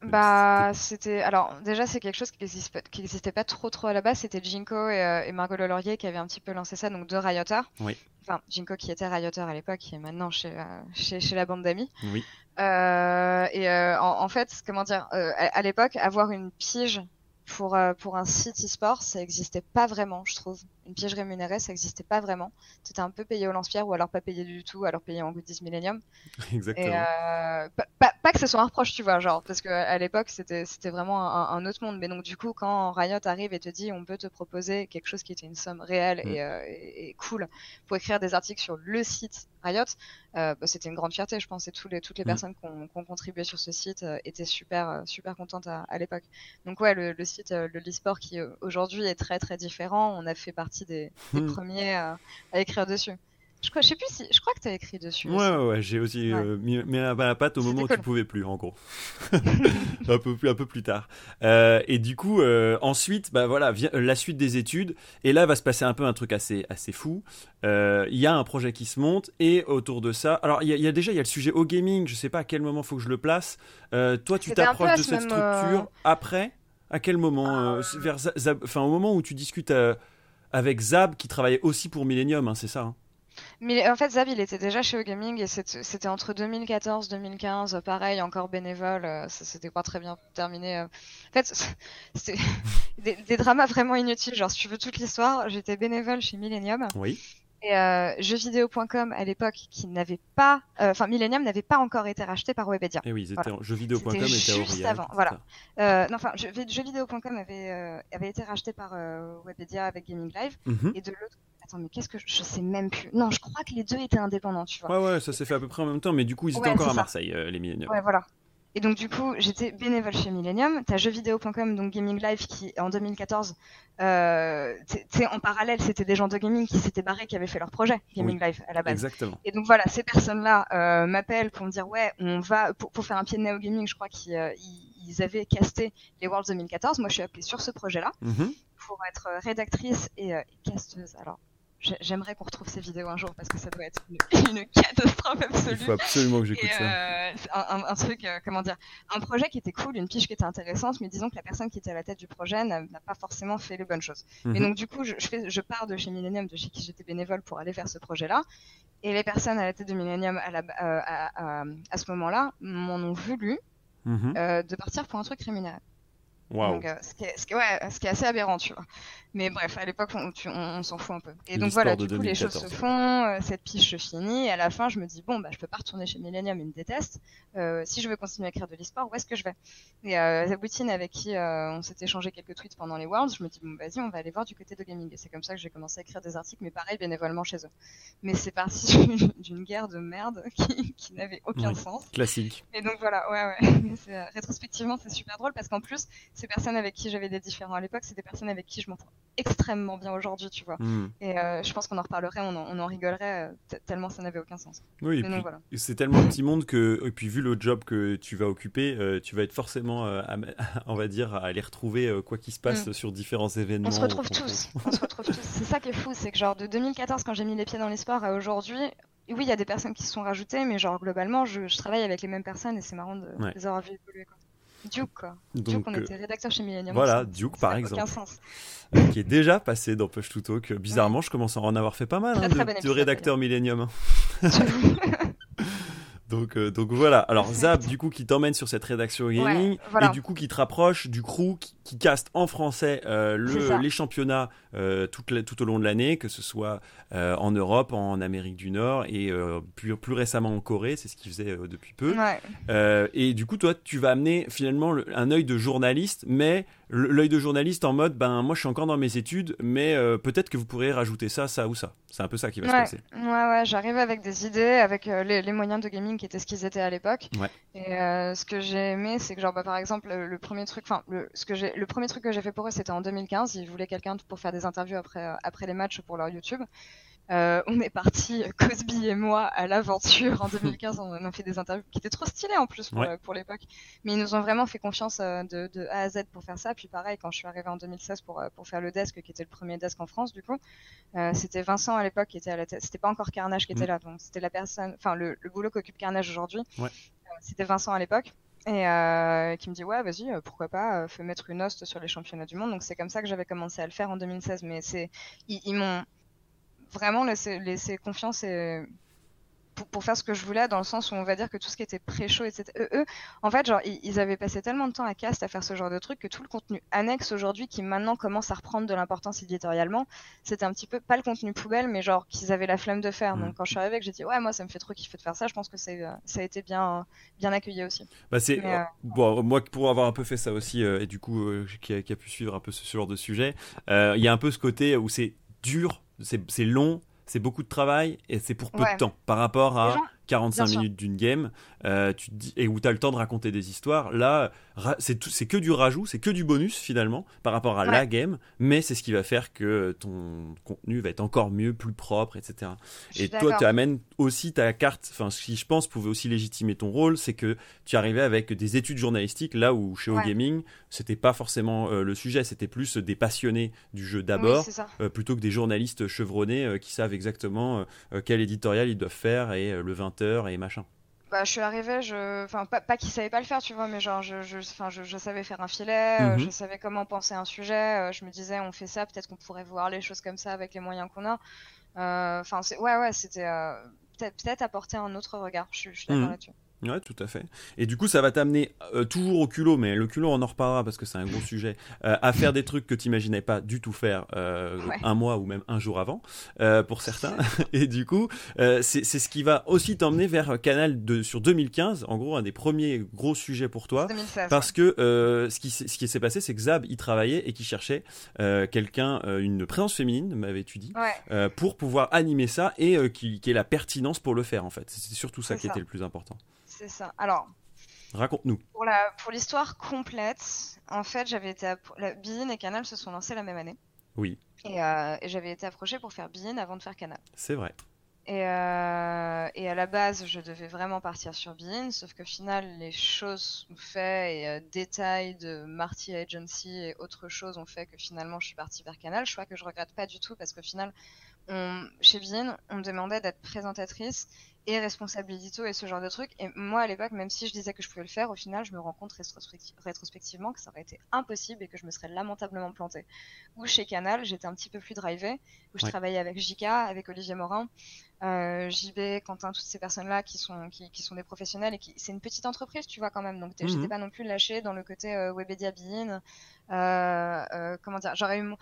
Bah, c'était. Alors, déjà, c'est quelque chose qui n'existait pas trop trop à la base. C'était Jinko et, euh, et Margot Laurier qui avaient un petit peu lancé ça, donc deux Rioters. Oui. Enfin, Jinko qui était Rioter à l'époque, qui est maintenant chez, euh, chez, chez, la bande d'amis. Oui. Euh, et euh, en, en, fait, comment dire, euh, à, à l'époque, avoir une pige pour, euh, pour un site e-sport, ça n'existait pas vraiment, je trouve. Une piège rémunérée, ça n'existait pas vraiment. Tu étais un peu payé au lance-pierre ou alors pas payé du tout, alors payé en goodies Millennium. (laughs) Exactement. Et, euh, pas, pas, que ce soit un reproche, tu vois, genre, parce qu'à l'époque, c'était vraiment un, un, autre monde. Mais donc, du coup, quand Riot arrive et te dit on peut te proposer quelque chose qui était une somme réelle mm. et, euh, et, et, cool pour écrire des articles sur le site Riot, euh, bah, c'était une grande fierté, je pense, et les, toutes les mm. personnes qui ont, contribué sur ce site étaient super, super contentes à, à l'époque. Donc ouais, le, le site, le e-sport qui aujourd'hui est très très différent, on a fait partie des, des mm. premiers à écrire dessus. Je, crois, je sais plus si. Je crois que tu as écrit dessus. Ouais, ouais, ouais j'ai aussi euh, mis, la, la patte au moment où tu pouvais plus, en gros. (laughs) un, peu plus, un peu plus tard. Euh, et du coup, euh, ensuite, bah voilà, la suite des études. Et là, va se passer un peu un truc assez, assez fou. Il y a un projet qui se monte. Et autour de ça. Alors, il y, a déjà il y a le sujet au gaming. Je sais pas à quel moment faut que je le place. toi, tu t'approches de cette structure après À quel moment vers, enfin, Au moment où tu discutes avec Zab, qui travaillait aussi pour Millennium, hein, c'est ça hein mais en fait, Zab, il était déjà chez Gaming et c'était entre 2014 2015, pareil, encore bénévole. Euh, ça s'était pas très bien terminé. Euh. En fait, (laughs) c'est (laughs) des, des, dramas vraiment inutiles. Genre, si tu veux toute l'histoire, j'étais bénévole chez Millennium. Oui. Et euh, jeuxvideo.com à l'époque, qui n'avait pas, euh, enfin Millennium n'avait pas encore été racheté par Webedia. Et eh oui, c'était jeuxvideo.com était juste avant. Voilà. Euh, non, enfin jeuxvideo.com avait euh, avait été racheté par Webedia avec Gaming Live mhm. et de l'autre Attends, mais qu'est-ce que je... je, sais même plus. Non, je crois que les deux étaient indépendants, tu vois. Ouais, ouais, ça s'est fait à peu près en même temps, mais du coup, ils étaient encore à Marseille, les Millennium. Ouais, voilà. Et donc du coup, j'étais bénévole chez Millennium. T'as jeuxvideo.com, donc Gaming Live, qui en 2014, euh, en parallèle, c'était des gens de gaming qui s'étaient barrés, qui avaient fait leur projet Gaming Live à la base. Exactement. Et donc voilà, ces personnes-là euh, m'appellent pour me dire ouais, on va pour, pour faire un pied de nez au gaming. Je crois qu'ils euh, ils avaient casté les Worlds 2014. Moi, je suis appelée sur ce projet-là mm-hmm. pour être rédactrice et, euh, et casteuse. Alors J'aimerais qu'on retrouve ces vidéos un jour parce que ça doit être une, (laughs) une catastrophe absolue. Il faut absolument que j'écoute ça. Euh, un, un, truc, euh, comment dire, un projet qui était cool, une piche qui était intéressante, mais disons que la personne qui était à la tête du projet n'a pas forcément fait les bonnes choses. Et mhm. donc du coup, je, je, fais, je pars de chez Millennium, de chez qui j'étais bénévole pour aller vers ce projet-là. Et les personnes à la tête de Millennium à, la, euh, à, à, à ce moment-là m'en ont voulu mhm. euh, de partir pour un truc rémunéré. Donc, euh, ce, qui est, ce, qui est, ouais, ce qui est assez aberrant, tu vois. Mais bref, à l'époque, on, on, on s'en fout un peu. Et donc voilà, du coup, les choses se font, euh, cette piche finit, et à la fin, je me dis, bon, bah, je peux pas retourner chez Millennium, ils me détestent. Euh, si je veux continuer à écrire de l'e-sport, où est-ce que je vais? Et euh, Zaboutine, avec qui euh, on s'est échangé quelques tweets pendant les Worlds, je me dis, bon, vas-y, on va aller voir du côté de gaming. Et c'est comme ça que j'ai commencé à écrire des articles, mais pareil, bénévolement chez eux. Mais c'est parti (laughs) d'une guerre de merde (laughs) qui, qui n'avait aucun sens. Classique. Et donc voilà, ouais, ouais. (laughs) Euh, rétrospectivement, c'est super drôle parce qu'en plus, ces personnes avec qui j'avais des différends à l'époque, c'est des personnes avec qui je m'entends extrêmement bien aujourd'hui, tu vois. Hmm. Et euh, je pense qu'on en reparlerait, on en, on en rigolerait euh, tellement ça n'avait aucun sens. Oui, voilà. c'est tellement petit monde que, et puis vu le job que tu vas occuper, euh, tu vas être forcément, (laughs) on va dire, à aller retrouver quoi qu'il se passe hmm. sur différents événements. On se retrouve tous, on se retrouve tous. C'est ça qui est fou, c'est que genre de 2014 quand j'ai mis les pieds dans les sports à aujourd'hui, oui, il y a des personnes qui se sont rajoutées, mais genre globalement, je, je travaille avec les mêmes personnes et c'est marrant de, les avoir vues évoluer. Quoi. Duke, quoi. Duke, on était rédacteur chez Millennium. Voilà, Duke, par exemple. Euh, qui est déjà passé dans Push to Talk. Bizarrement, je commence à en avoir fait pas mal hein, de, de rédacteur Millennium. (laughs) (laughs) Donc, euh, donc voilà. Alors Zab, du coup, qui t'emmène sur cette rédaction gaming et du coup qui te rapproche du crew qui, qui caste en français euh, le, les championnats euh, tout, tout, au long de l'année, que ce soit euh, en Europe, en Amérique du Nord et euh, plus, plus récemment en Corée. C'est ce qu'il faisait depuis peu. et du coup, toi, tu vas amener finalement un œil de journaliste, mais l'œil de journaliste en mode, ben moi, je suis encore dans mes études, mais peut-être que vous pourrez rajouter ça, ça ou ça. C'est un peu ça qui va se passer. Ouais, ouais. J'arrive avec des idées, avec les, les moyens de gaming qui étaient ce qu'ils étaient à l'époque. Et euh, ce que j'ai aimé, c'est que genre bah, par exemple le, premier truc, enfin le, ce que j'ai, le premier truc que j'ai fait pour eux, c'était en 2015. Ils voulaient quelqu'un pour faire des interviews après euh, après les matchs pour leur YouTube. Euh, on est parti, Cosby et moi, à l'aventure en 2015. on a fait des interviews qui étaient trop stylées en plus pour, pour l'époque. Mais ils nous ont vraiment fait confiance de, de, A à Z pour faire ça. Puis pareil, quand je suis arrivée en 2016 pour, pour faire le desk, qui était le premier desk en France, du coup, euh, c'était Vincent à l'époque qui était à la tête. C'était pas encore Carnage qui était mm. là. Donc c'était la personne, enfin le, le boulot qu'occupe Carnage aujourd'hui. Ouais c'était Vincent à l'époque et euh, qui me dit ouais vas-y euh, pourquoi pas euh, fais mettre une host sur les championnats du monde. Donc c'est comme ça que j'avais commencé à le faire en 2016 mais c'est ils, m'ont vraiment laissé, laissé confiance et pour, faire ce que je voulais, dans le sens où on va dire que tout ce qui était pré-show, etc. Eux, en fait, genre, ils, avaient passé tellement de temps à cast à faire ce genre de truc que tout le contenu annexe aujourd'hui, qui maintenant commence à reprendre de l'importance éditorialement, c'était un petit peu pas le contenu poubelle, mais genre qu'ils avaient la flemme de faire. Donc mm. quand je suis arrivée, que j'ai dit ouais, moi ça me fait trop kiffer de faire ça, je pense que ça a été bien, bien accueilli aussi. Bah c'est euh, bon, moi pour avoir un peu fait ça aussi euh, et du coup euh, qui, a, pu suivre un peu ce, genre de sujet, il y a un peu ce côté où c'est dur, c'est long, c'est beaucoup de travail et c'est pour peu de temps par rapport à 45 minutes d'une game, euh, tu dis, et où tu as le temps de raconter des histoires. Là, c'est que du rajout, c'est que du bonus finalement par rapport à la game, mais c'est ce qui va faire que ton contenu va être encore mieux, plus propre, etc. et toi, tu amènes aussi ta carte, enfin, ce qui je pense pouvait aussi légitimer ton rôle, c'est que tu arrivais avec des études journalistiques là où chez O Gaming, c'était pas forcément euh, le sujet, c'était plus des passionnés du jeu d'abord, euh, plutôt que des journalistes chevronnés qui savent exactement quel éditorial ils doivent faire et le 20 et machin bah, je suis arrivée, je... enfin, pas, pas qu'ils savaient pas le faire, tu vois, mais genre, je, je, enfin, je, je savais faire un filet, euh, mhm. je savais comment penser un sujet, euh, je me disais, on fait ça, peut-être qu'on pourrait voir les choses comme ça avec les moyens qu'on a. Euh, enfin, ouais, ouais, c'était peut-être peut apporter un autre regard, je, suis d'accord mhm. là-dessus. Ouais, tout à fait. Et du coup, ça va t'amener euh, toujours au culot, mais le culot, on en reparlera parce que c'est un gros sujet, euh, à faire des trucs que tu n'imaginais pas du tout faire euh, un mois ou même un jour avant, pour certains. (laughs) Et du coup, c'est ce qui va aussi t'emmener vers Canal de, sur 2015, en gros, un des premiers gros sujets pour toi. 2016, parce que ce qui, ce qui s'est passé, c'est que Zab y travaillait et qui cherchait quelqu'un, une présence féminine, m'avais-tu dit, pour pouvoir animer ça et qui, qui ait la pertinence pour le faire, en fait. C'est surtout ça qui était le plus important. C'est ça. Alors. Raconte-nous. Pour la pour l'histoire complète, en fait, j'avais été la Bein et Canal se sont lancés la même année. Oui. Euh, et, j'avais été approché pour faire Bein avant de faire Canal. C'est vrai. Et, euh, et, à la base, je devais vraiment partir sur Bein, sauf qu'au final, les choses ont fait et euh, détails de Marty Agency et autres choses ont fait que finalement, je suis partie vers Canal. Je crois que je regrette pas du tout parce qu'au final, on, chez Bein, on me demandait d'être présentatrice et responsabilité et ce genre de trucs. Et moi, à l'époque, même si je disais que je pouvais le faire, au final, je me rends compte rétrospectivement que ça aurait été impossible et que je me serais lamentablement plantée. Ou chez Canal, j'étais un petit peu plus drivée, où je travaillais avec Jika, avec Olivier Morin. JB, Quentin, toutes ces personnes-là qui sont qui, qui, sont des professionnels et qui c'est une petite entreprise, tu vois quand même. Donc j'étais mhm. pas non plus lâchée dans le côté Webedia Bean. comment dire, j'aurais eu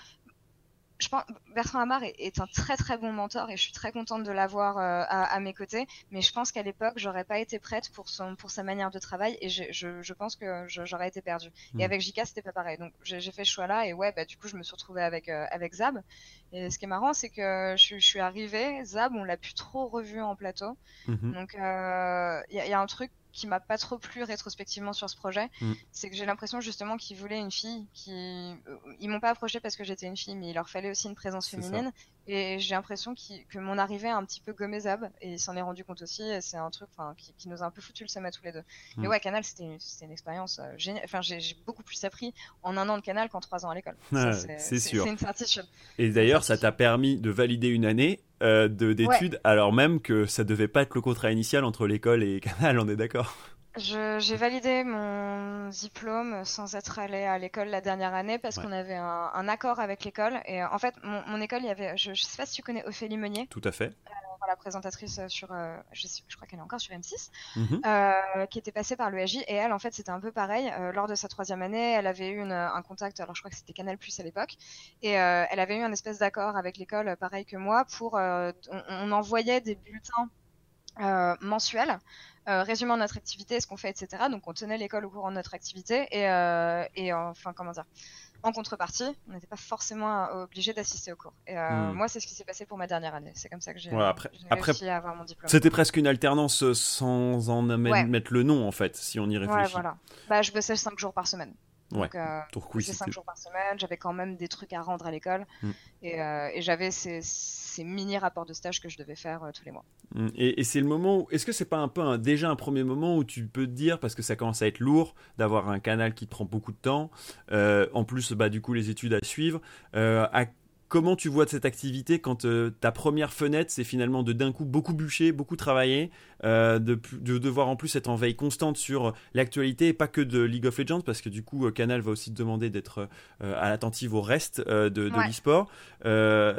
je pense Bertrand Hamar est, un très très bon mentor et je suis très contente de l'avoir euh, à, mes côtés. Mais je pense qu'à l'époque, j'aurais pas été prête pour son pour sa manière de travail et je, je, je pense que j'aurais été perdue. Et hmm. avec Jika, c'était pas pareil. Donc j'ai fait ce choix-là et ouais, bah du coup, je me suis retrouvée avec euh, avec Zab. Et ce qui est marrant, c'est que je, je, suis arrivée, Zab, on l'a plus trop revu en plateau. Mhm. Donc il euh, y, y, a un truc qui m'a pas trop plu rétrospectivement sur ce projet, mm. c'est que j'ai l'impression justement qu'ils voulaient une fille qui euh, ils m'ont pas approché parce que j'étais une fille, mais il leur fallait aussi une présence féminine et j'ai l'impression que mon arrivée a un petit peu gommé Zab et il s'en est rendu compte aussi c'est un truc qui, qui, nous a un peu foutu le seum à tous les deux. Mais mm. ouais, Canal c'était une, une, expérience euh, géniale. Enfin, j'ai beaucoup plus appris en un an de Canal qu'en trois ans à l'école. c'est sûr. C'est une certitude. Et d'ailleurs, ça t'a permis de valider une année euh, d'études alors même que ça devait pas être le contrat initial entre l'école et (laughs) Canal, on est d'accord? J'ai validé mon diplôme sans être allé à l'école la dernière année parce qu'on avait un, accord avec l'école. Et euh, en fait, mon, école, il y avait, je, ne sais pas si tu connais Ophélie Meunier. Tout à fait. la présentatrice sur, euh, je, je, crois qu'elle est encore sur M6, mhm. euh, qui était passée par l'EJ. Et elle, en fait, c'était un peu pareil. lors de sa troisième année, elle avait eu un contact, alors je crois que c'était Canal Plus à l'époque, et elle avait eu un espèce d'accord avec l'école, pareil que moi, pour, on, on, envoyait des bulletins mensuels euh, résumant notre activité, ce qu'on fait, etc. Donc on tenait l'école au courant de notre activité et, euh, et enfin comment dire, en contrepartie, on n'était pas forcément obligé d'assister au cours. Et euh, hmm. moi, c'est ce qui s'est passé pour ma dernière année. C'est comme ça que j'ai après, réussi à avoir mon diplôme. C'était presque une alternance sans en mettre le nom en fait, si on y réfléchit. Ouais, voilà. Bah, je bossais 5 jours par semaine. Donc, euh, Donc oui, 5 jours par semaine, j'avais quand même des trucs à rendre à l'école et, euh, et j'avais ces, ces, mini rapports de stage que je devais faire euh, tous les mois. Hmm. Et, et c'est le moment, est-ce que c'est pas un peu un, déjà un premier moment où tu peux te dire, parce que ça commence à être lourd d'avoir un canal qui te prend beaucoup de temps, euh, en plus bah, du coup les études à suivre, à Comment tu vois de cette activité quand euh, ta première fenêtre, c'est finalement de d'un coup beaucoup bûcher, beaucoup travailler, euh, de, devoir en plus être en veille constante sur l'actualité et pas que de League of Legends, parce que du coup, euh, Canal va aussi te demander d'être à l'attentive au reste de, de l'e-sport.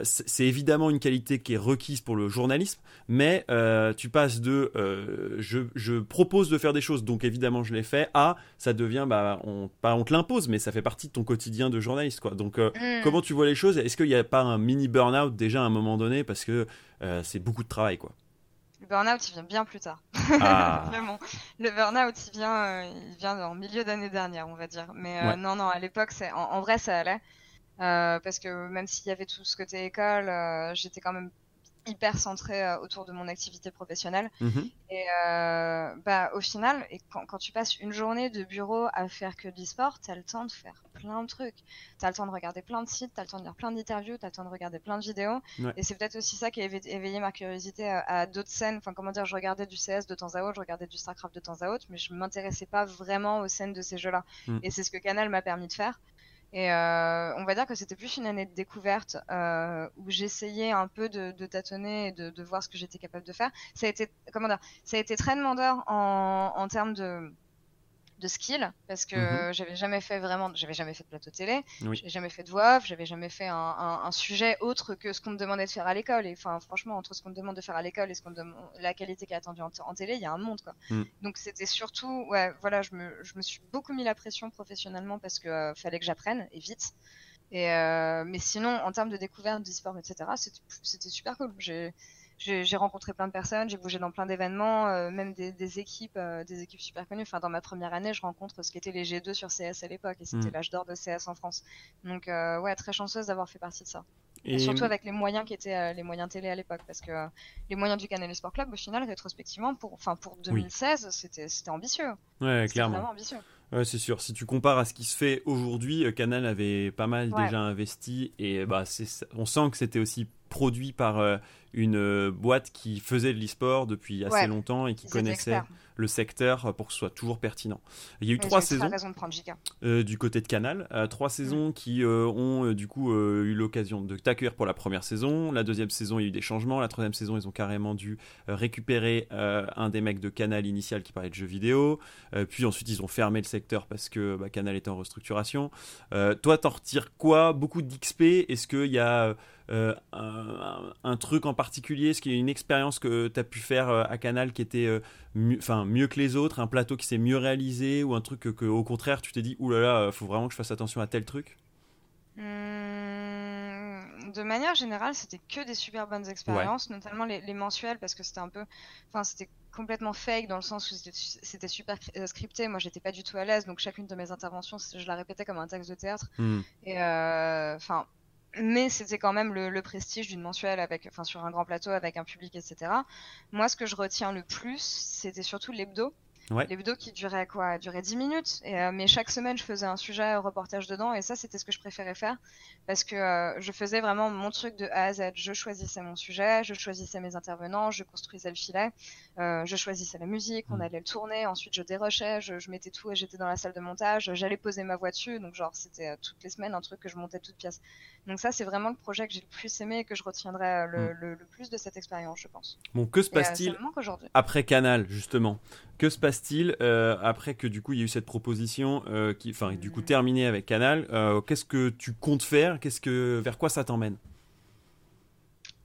c'est évidemment une qualité qui est requise pour le journalisme, mais tu passes de je, propose de faire des choses, donc évidemment je l'ai fait, à ça devient, bah, on, pas on te l'impose, mais ça fait partie de ton quotidien de journaliste. Quoi. Donc, mm. comment tu vois les choses? Est-ce qu'il y a pas un mini burn-out déjà à un moment donné parce que euh, c'est beaucoup de travail quoi? Le burn-out il vient bien plus tard. (laughs) Ah. Vraiment. Le burn-out il vient, euh, il vient en milieu d'année dernière on va dire. Mais euh, non non à l'époque c'est en, vrai ça allait. parce que même s'il y avait tout ce côté école, j'étais quand même hyper centré euh, autour de mon activité professionnelle. Mhm. Et euh, bah, au final, et quand, quand, tu passes une journée de bureau à faire que du sport, tu as le temps de faire plein de trucs. Tu as le temps de regarder plein de sites, tu as le temps de lire plein d'interviews, tu as le temps de regarder plein de vidéos. Et c'est peut-être aussi ça qui a éveillé ma curiosité à, d'autres scènes. Enfin, comment dire, je regardais du CS de temps à autre, je regardais du StarCraft de temps à autre, mais je m'intéressais pas vraiment aux scènes de ces jeux-là. Mm. Et c'est ce que Canal m'a permis de faire. Et euh, on va dire que c'était plus une année de découverte euh, où j'essayais un peu de, tâtonner et de, de, voir ce que j'étais capable de faire. Ça a été, comment dire, ça a été très demandeur en, en termes de, de skill parce que mhm. j'avais jamais fait vraiment, j'avais jamais fait de plateau télé, j'avais jamais fait de voix off, j'avais jamais fait un, un, sujet autre que ce qu'on me demandait de faire à l'école. Et enfin, franchement, entre ce qu'on me demande de faire à l'école et ce qu'on la qualité qui est attendue en, télé, il y a un monde quoi. Mm. Donc c'était surtout, ouais, voilà, je me, je me suis beaucoup mis la pression professionnellement parce que euh, fallait que j'apprenne et vite. Et euh, mais sinon, en termes de découverte d'e-sport, etc., c'était super cool. J'ai j'ai rencontré plein de personnes, j'ai bougé dans plein d'événements, euh, même des, des équipes, euh, des équipes super connues. Enfin, dans ma première année, je rencontre ce qu'étaient les G2 sur CS à l'époque, et c'était mm. l'âge d'or de CS en France. Donc, euh, ouais, très chanceuse d'avoir fait partie de ça. Et... surtout avec les moyens qui étaient les moyens télé à l'époque, parce que les moyens du Canal Sport Club, au final, rétrospectivement, pour, enfin, pour 2016, c'était c'était ambitieux. Ouais, clairement. Vraiment ambitieux. Ouais, c'est sûr. Si tu compares à ce qui se fait aujourd'hui, Canal avait pas mal déjà investi et bah, on sent que c'était aussi produit par une euh, boîte qui faisait de l'e-sport depuis assez longtemps et qui connaissait le secteur pour que ce soit toujours pertinent. Il y a eu trois saisons euh, du côté de Canal, euh, trois mm. saisons qui ont du coup eu l'occasion de t'accueillir pour la première saison. La deuxième saison, il y a eu des changements. La troisième saison, ils ont carrément dû récupérer un des mecs de Canal initial qui parlait de jeux vidéo. puis ensuite, ils ont fermé le secteur parce que bah, Canal était en restructuration. toi, t'en retires quoi? Beaucoup d'XP Est-ce qu'il y a un, un, truc en particulier Est-ce qu'il y a une expérience que tu as pu faire euh, à Canal qui était euh, mieux, enfin, mieux que les autres Un plateau qui s'est mieux réalisé Ou un truc que, au contraire, tu t'es dit, oulala, là là, faut vraiment que je fasse attention à tel truc? Mmh, De manière générale, c'était que des super bonnes expériences, notamment les, les, mensuels, parce que c'était un peu. Enfin, c'était complètement fake dans le sens où c'était super scripté. Moi, j'étais pas du tout à l'aise, donc chacune de mes interventions, je la répétais comme un texte de théâtre. Mmh. Et enfin mais c'était quand même le, prestige d'une mensuelle avec, enfin, sur un grand plateau avec un public, etc. Moi, ce que je retiens le plus, c'était surtout l'hebdo. Ouais. L'hebdo qui durait quoi Durait 10 minutes. Et, euh, mais chaque semaine, je faisais un sujet, un reportage dedans. Et ça, c'était ce que je préférais faire. Parce que euh, je faisais vraiment mon truc de A à Z. Je choisissais mon sujet, je choisissais mes intervenants, je construisais le filet, euh, je choisissais la musique, on mm. allait le tourner. Ensuite, je dérochais, je, je mettais tout et j'étais dans la salle de montage. J'allais poser ma dessus. Donc, genre, c'était toutes les semaines un truc que je montais toute pièce. Donc, ça, c'est vraiment le projet que j'ai le plus aimé et que je retiendrai le, mm. le, plus de cette expérience, je pense. Bon, que se passe-t-il après Canal, justement? Que se passe-t-il euh, après que du coup il y a eu cette proposition euh, qui, enfin du coup terminée avec Canal euh, Qu'est-ce que tu comptes faire? Qu'est-ce que vers quoi ça t'emmène?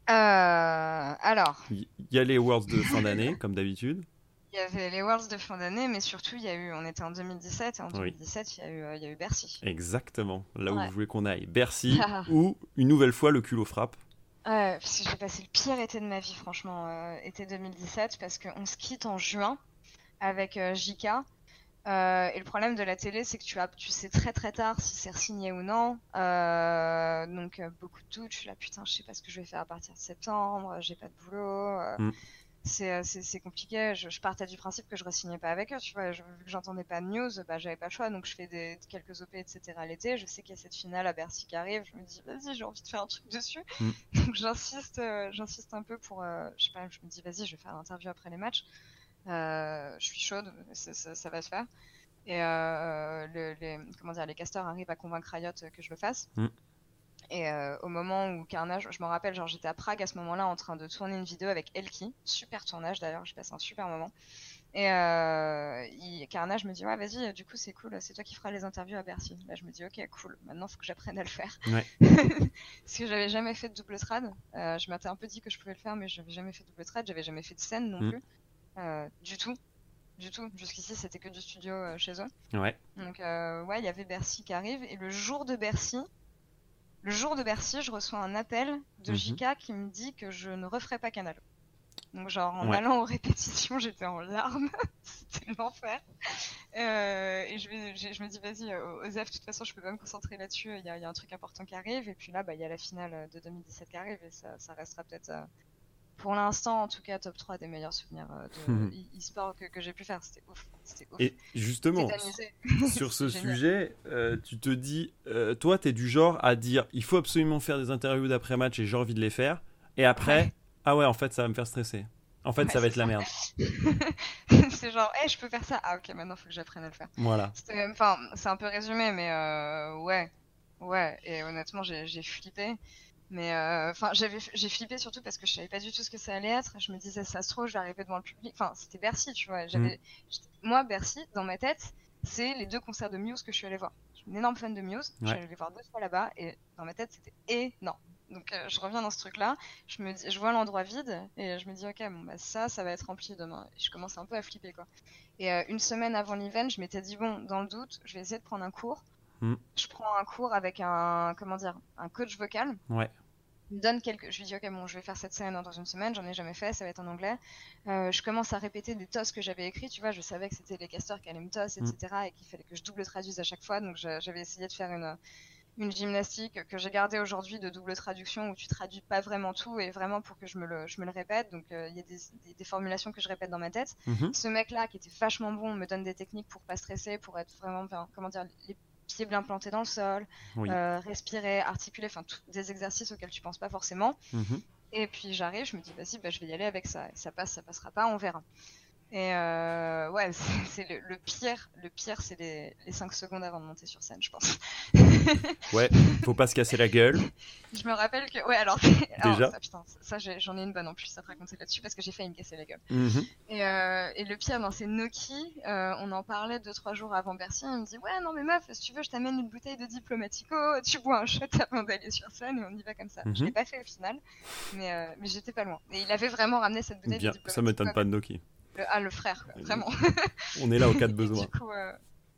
Alors. Il y a les Worlds de fin d'année comme d'habitude. Il y avait les Worlds de fin d'année, mais surtout il y a eu, on était en 2017 et en 2017 il, y a eu, il y a eu Bercy. Exactement, là où vous voulez qu'on aille, Bercy (laughs) ou une nouvelle fois le culot frappe. Ouais, parce que j'ai passé le pire été de ma vie, franchement, été 2017, parce qu'on se quitte en juin avec euh, JK. Euh, et le problème de la télé, c'est que tu, as, tu sais très très tard si c'est signé ou non. Euh, donc beaucoup de doutes. Je suis là, putain, je sais pas ce que je vais faire à partir de septembre. J'ai pas de boulot. Mm. C'est compliqué. Je, partais du principe que je re-signais pas avec eux. Tu vois, vu que j'entendais pas de news, bah, j'avais pas le choix. Donc je fais des, quelques OP, etc. l'été. Je sais qu'il y a cette finale à Bercy qui arrive. Je me dis, vas-y, j'ai envie de faire un truc dessus. Mm. (laughs) Donc j'insiste, j'insiste un peu pour. je sais pas, je me dis, vas-y, je vais faire l'interview après les matchs. Euh, je suis chaude, ça, va se faire. Et euh, les, comment dire, les casteurs arrivent à convaincre Riot que je le fasse. Mm. Et euh, au moment où Carnage, je me rappelle, genre j'étais à Prague à ce moment-là en train de tourner une vidéo avec Elki, super tournage d'ailleurs, je passe un super moment. Et euh, Carnage me dit ouais vas-y, du coup c'est cool, c'est toi qui feras les interviews à Bercy. Là je me dis ok cool, maintenant faut que j'apprenne à le faire. Ouais. (laughs) Parce que j'avais jamais fait de double trad. je m'étais un peu dit que je pouvais le faire, mais j'avais jamais fait de double trad, j'avais jamais fait de scène non mm. plus. Euh, du tout. Du tout. Jusqu'ici, c'était que du studio euh, chez eux. Ouais. Donc, euh, ouais, il y avait Bercy qui arrive. Et le jour de Bercy, le jour de Bercy, je reçois un appel de mhm. JK qui me dit que je ne referai pas Canal. Donc, genre, en allant aux répétitions, j'étais en larmes. (laughs) C'était l'enfer. et je, je, me dis, vas-y, Osef, de toute façon, je peux pas me concentrer là-dessus. Il y, a un truc important qui arrive. Et puis là, bah, il y a la finale de 2017 qui arrive. Et ça, ça restera peut-être pour l'instant, en tout cas, top 3 des meilleurs souvenirs euh, de mhm. (laughs) e-sport que, j'ai pu faire. C'était ouf. Et justement, (laughs) sur ce (laughs) sujet, euh, tu te dis, euh, toi, tu es du genre à dire il faut absolument faire des interviews d'après-match et j'ai envie de les faire. Et après, ah ouais, en fait, ça va me faire stresser. En fait, ça va être la merde. c'est genre, hey, je peux faire ça. Ah ok, maintenant, il faut que j'apprenne à le faire. Voilà. Enfin, c'est un peu résumé, mais ouais. Ouais, et honnêtement, j'ai flippé. Mais euh, enfin, j'avais, j'ai flippé surtout parce que je savais pas du tout ce que ça allait être. Je me disais, ça se trouve, je vais arriver devant le public. Enfin, c'était Bercy, tu vois. J'avais, mm. moi, Bercy, dans ma tête, c'est les deux concerts de Muse que je suis allée voir. Je suis une énorme fan de Muse. Je suis allée les voir deux fois là-bas et dans ma tête, c'était énorme. Donc, euh, je reviens dans ce truc-là. Je me dis, je vois l'endroit vide et je me dis, ok, bon, bah ça, ça va être rempli demain. Et je commence un peu à flipper, quoi. Et euh, une semaine avant l'event, je m'étais dit, bon, dans le doute, je vais essayer de prendre un cours. Mm. Je prends un cours avec un, comment dire, un coach vocal. Ouais me donne quelques. Je lui dis, ok, bon, je vais faire cette scène dans une semaine, j'en ai jamais fait, ça va être en anglais. Euh, je commence à répéter des tosses que j'avais écrits, tu vois, je savais que c'était les casteurs qui allaient me toss, etc., mm. et qu'il fallait que je double traduise à chaque fois, donc j'avais essayé de faire une, une gymnastique que j'ai gardée aujourd'hui de double traduction où tu traduis pas vraiment tout et vraiment pour que je me le, je me le répète. Donc euh, il y a des, des, formulations que je répète dans ma tête. Mm-hmm. Ce mec-là qui était vachement bon me donne des techniques pour pas stresser, pour être vraiment, comment dire, les pieds bien plantés dans le sol, euh, respirer, articuler, enfin des exercices auxquels tu penses pas forcément. Mhm. Et puis j'arrive, je me dis vas-y, bah, je vais y aller avec ça. ça passe, ça passera pas, on verra. Et euh, ouais, (laughs) c'est le, le, pire. Le pire, c'est les, les 5 secondes avant de monter sur scène, je pense. (laughs) ouais, faut pas se casser la gueule. Je me rappelle que. Ouais, alors. (laughs) Déjà. ça, putain, ça j'en ai une bonne en plus à te raconter là-dessus parce que j'ai failli me casser la gueule. Mhm. et, euh, et, le pire, dans ces Noki, euh, on en parlait 2-3 jours avant Bercy. Il me dit Ouais, non, mais meuf, si tu veux, je t'amène une bouteille de Diplomatico, tu bois un shot avant d'aller sur scène et on y va comme ça. Je Mhm. l'ai pas fait au final, mais, mais j'étais pas loin. Et il avait vraiment ramené cette bouteille Bien, de Diplomatico. ça m'étonne pas de Noki. Le, ah, le frère, quoi, vraiment. (laughs) On est là au cas de besoin. du coup, euh,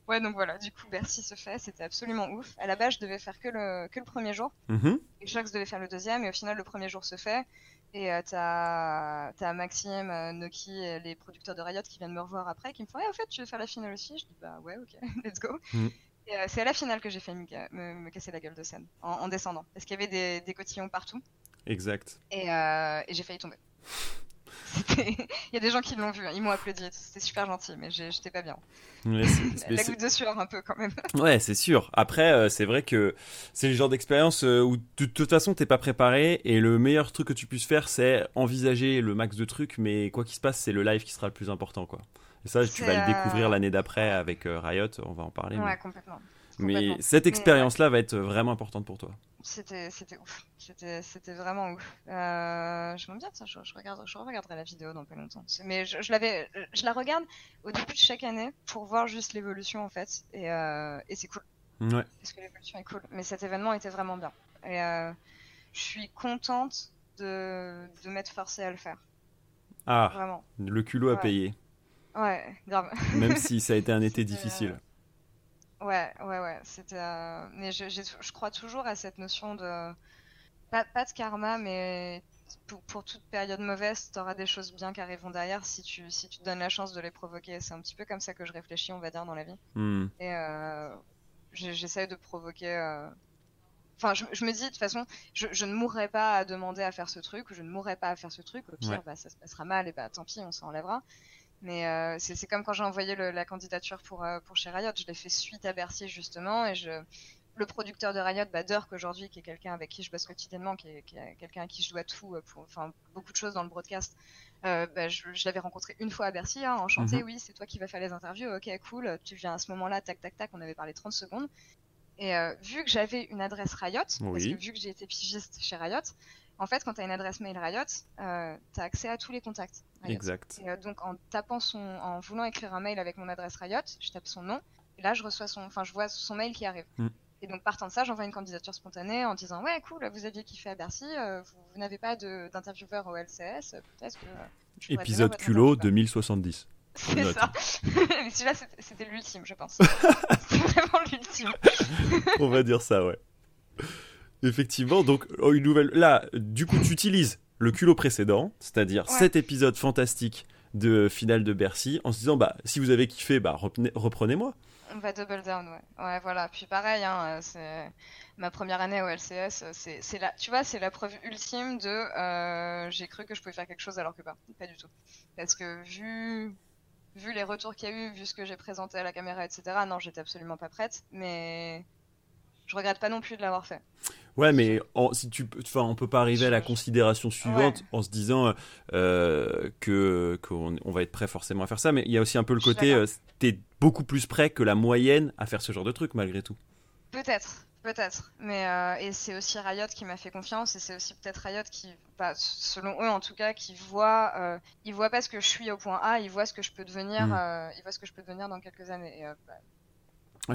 ouais, donc voilà, du coup, Bercy se fait, c'était absolument ouf. À la base, je devais faire que le, que le premier jour, Mhm. et Shox devait faire le deuxième, et au final, le premier jour se fait. Et euh, t'as as Maxime, euh, Noki, et les producteurs de Riot qui viennent me revoir après, qui me font, ouais, au fait, tu veux faire la finale aussi? Je dis, bah ouais, ok, (laughs) let's go. Mhm. Et euh, c'est à la finale que j'ai fait me, me, me casser la gueule de scène, en, en descendant, parce qu'il y avait des, des cotillons partout, Exact. et, euh, et j'ai failli tomber. (laughs) Il y a des gens qui l'ont vu, hein, ils m'ont applaudi, c'était super gentil, mais j'étais pas bien. C'est- (laughs) La goutte de sueur un peu quand même. (laughs) Ouais, c'est sûr. Après, euh, c'est vrai que c'est le genre d'expérience euh, où de toute façon t'es pas préparé et le meilleur truc que tu puisses faire, c'est envisager le max de trucs, mais quoi qu'il se passe, c'est le live qui sera le plus important, quoi. Et ça, tu vas le euh, découvrir l'année d'après avec Riot, on va en parler. mais- Ouais, complètement. Mais cette Mais, expérience-là va être vraiment importante pour toi. C'était, ouf. C'était, vraiment ouf. Euh, je m'en bien, ça, je, je regarde, je regarderai la vidéo dans pas longtemps. Mais je, je l'avais, je la regarde au début de chaque année pour voir juste l'évolution en fait. Et, euh, et c'est cool. Ouais. Parce que l'évolution est cool. Mais cet événement était vraiment bien. Et euh, je suis contente de, de m'être forcée à le faire. Ah, Vraiment. le culot à Ouais. payer, Ouais, grave. même (laughs) si ça a été un été difficile. Ouais, ouais, ouais. C'était. euh, Mais je, crois toujours à cette notion de. Pas, pas de karma, mais pour, pour toute période mauvaise, t'auras des choses bien qui arriveront derrière si tu, si tu te donnes la chance de les provoquer. C'est un petit peu comme ça que je réfléchis, on va dire, dans la vie. Hmm. Et euh, j'essaye de provoquer. euh, Enfin, je, je me dis, de toute façon, je, je ne mourrai pas à demander à faire ce truc, ou je ne mourrai pas à faire ce truc. Au pire, Ouais. bah, ça se passera mal, et bah tant pis, on s'en enlèvera. Mais euh, c'est comme quand j'ai envoyé le- la candidature pour, euh, pour chez Riot, je l'ai fait suite à Bercy, justement, et je. Le producteur de Riot, bah, Dirk aujourd'hui, qui est quelqu'un avec qui je bosse quotidiennement, qui est, quelqu'un à qui je dois tout, euh, pour, enfin beaucoup de choses dans le broadcast, euh, bah, je, je l'avais rencontré une fois à Bercy, hein, enchanté, Mhm. oui, c'est toi qui vas faire les interviews, ok, cool, tu viens à ce moment-là, tac, tac, tac, on avait parlé 30 secondes. Et vu que j'avais une adresse Riot, parce Oui. que vu que j'ai été pigiste chez Riot, en fait, quand tu as une adresse mail Riot, euh, tu as accès à tous les contacts. Riot. Exact. Et, euh, donc en tapant son, en voulant écrire un mail avec mon adresse Riot, je tape son nom, et là je reçois son, enfin je vois son mail qui arrive. Mm. Et donc partant de ça, j'envoie une candidature spontanée en disant ouais cool, vous aviez kiffé à Bercy, euh, vous, vous n'avez pas d'intervieweur au LCS, peut-être que Épisode culot intervieweur. (laughs) 2070. C'est ça. (laughs) Mais celui-là c'était- c'était l'ultime, je pense. (laughs) c'était vraiment l'ultime. On va dire ça, ouais. Effectivement, donc oh, une nouvelle. Là, du coup, tu utilises le culot précédent, c'est-à-dire Ouais. cet épisode fantastique de finale de Bercy, en se disant bah si vous avez kiffé, bah reprenez- reprenez-moi. On va double down, ouais. Ouais, voilà. Puis pareil, hein, euh, c'est ma première année au LCS. euh, C'est, c'est la, tu vois, c'est la preuve ultime de euh, j'ai cru que je pouvais faire quelque chose alors que pas, pas du tout. Parce que vu, vu les retours qu'il y a eu, vu ce que j'ai présenté à la caméra, etc. Non, j'étais absolument pas prête, mais je regrette pas non plus de l'avoir fait. Ouais, mais en- si tu, enfin, on peut pas arriver à la considération suivante Ouais. en se disant euh, que qu'on on va être prêt forcément à faire ça, mais il y a aussi un peu le côté, euh, t'es beaucoup plus prêt que la moyenne à faire ce genre de truc malgré tout. Peut-être, peut-être. Mais euh, et c'est aussi Riot qui m'a fait confiance et c'est aussi peut-être Riot qui, bah, selon eux en tout cas, qui voit, euh, ils voient pas ce que je suis au point A, ils voient ce que je peux devenir, euh, ils voient ce que je peux devenir dans quelques années. Et, bah,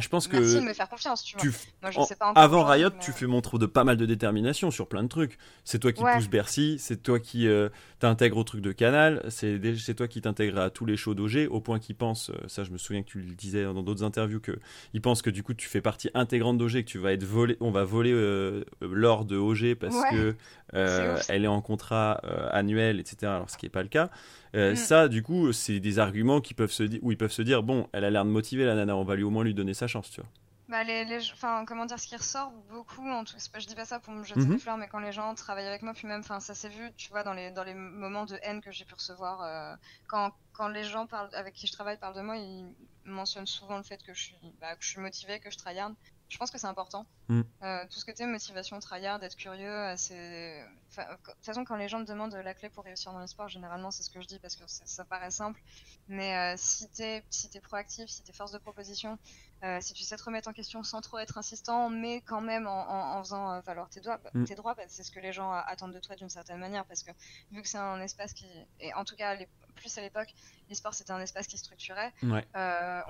Je pense merci que de me faire confiance, tu vois. tu, Moi, je En- sais pas encore Avant Riot, mais- tu fais montre de pas mal de détermination sur plein de trucs. C'est toi qui Ouais. pousse Bercy, c'est toi qui euh, t'intègres au truc de Canal, c'est des- toi qui t'intègres à tous les shows d'OG, au point qu'ils pensent, euh, ça je me souviens que tu le disais dans d'autres interviews, que ils pensent que du coup tu fais partie intégrante d'OG, que tu vas être volé, on va voler euh, l'or de OG parce Ouais. que euh, ouf. elle est en contrat euh, annuel, etc. Alors ce qui est pas le cas. Euh, Mm. Ça, du coup, c'est des arguments qui peuvent se dire, où ils peuvent se dire, bon, elle a l'air de motiver la nana, on va lui au moins lui donner sa chance, tu vois. Bah, les, les, enfin, comment dire, ce qui ressort beaucoup, en tout, je dis pas ça pour me jeter Mhm. des fleurs, mais quand les gens travaillent avec moi, puis même, enfin, ça s'est vu, tu vois, dans les, dans les moments de haine que j'ai pu recevoir, euh, quand, quand les gens parlent, avec qui je travaille parlent de moi, ils, mentionne souvent le fait que je suis, bah, que je suis motivée, que je tryhard. Je pense que c'est important. Mm. Euh, tout ce que tu motivation, tryhard, d'être curieux, c'est. Enfin, de toute façon, quand les gens me demandent la clé pour réussir dans le sport, généralement, c'est ce que je dis parce que ça paraît simple. Mais euh, si tu es, si es proactif, si tu es force de proposition, euh, si tu sais te remettre en question sans trop être insistant, mais quand même en, en, en faisant valoir tes, droits, Mm. tes droits, bah, c'est ce que les gens attendent de toi d'une certaine manière. Parce que vu que c'est un espace qui. Et en tout cas, les, plus à l'époque, l'e-sport c'était un espace qui structurait. Ouais. Euh,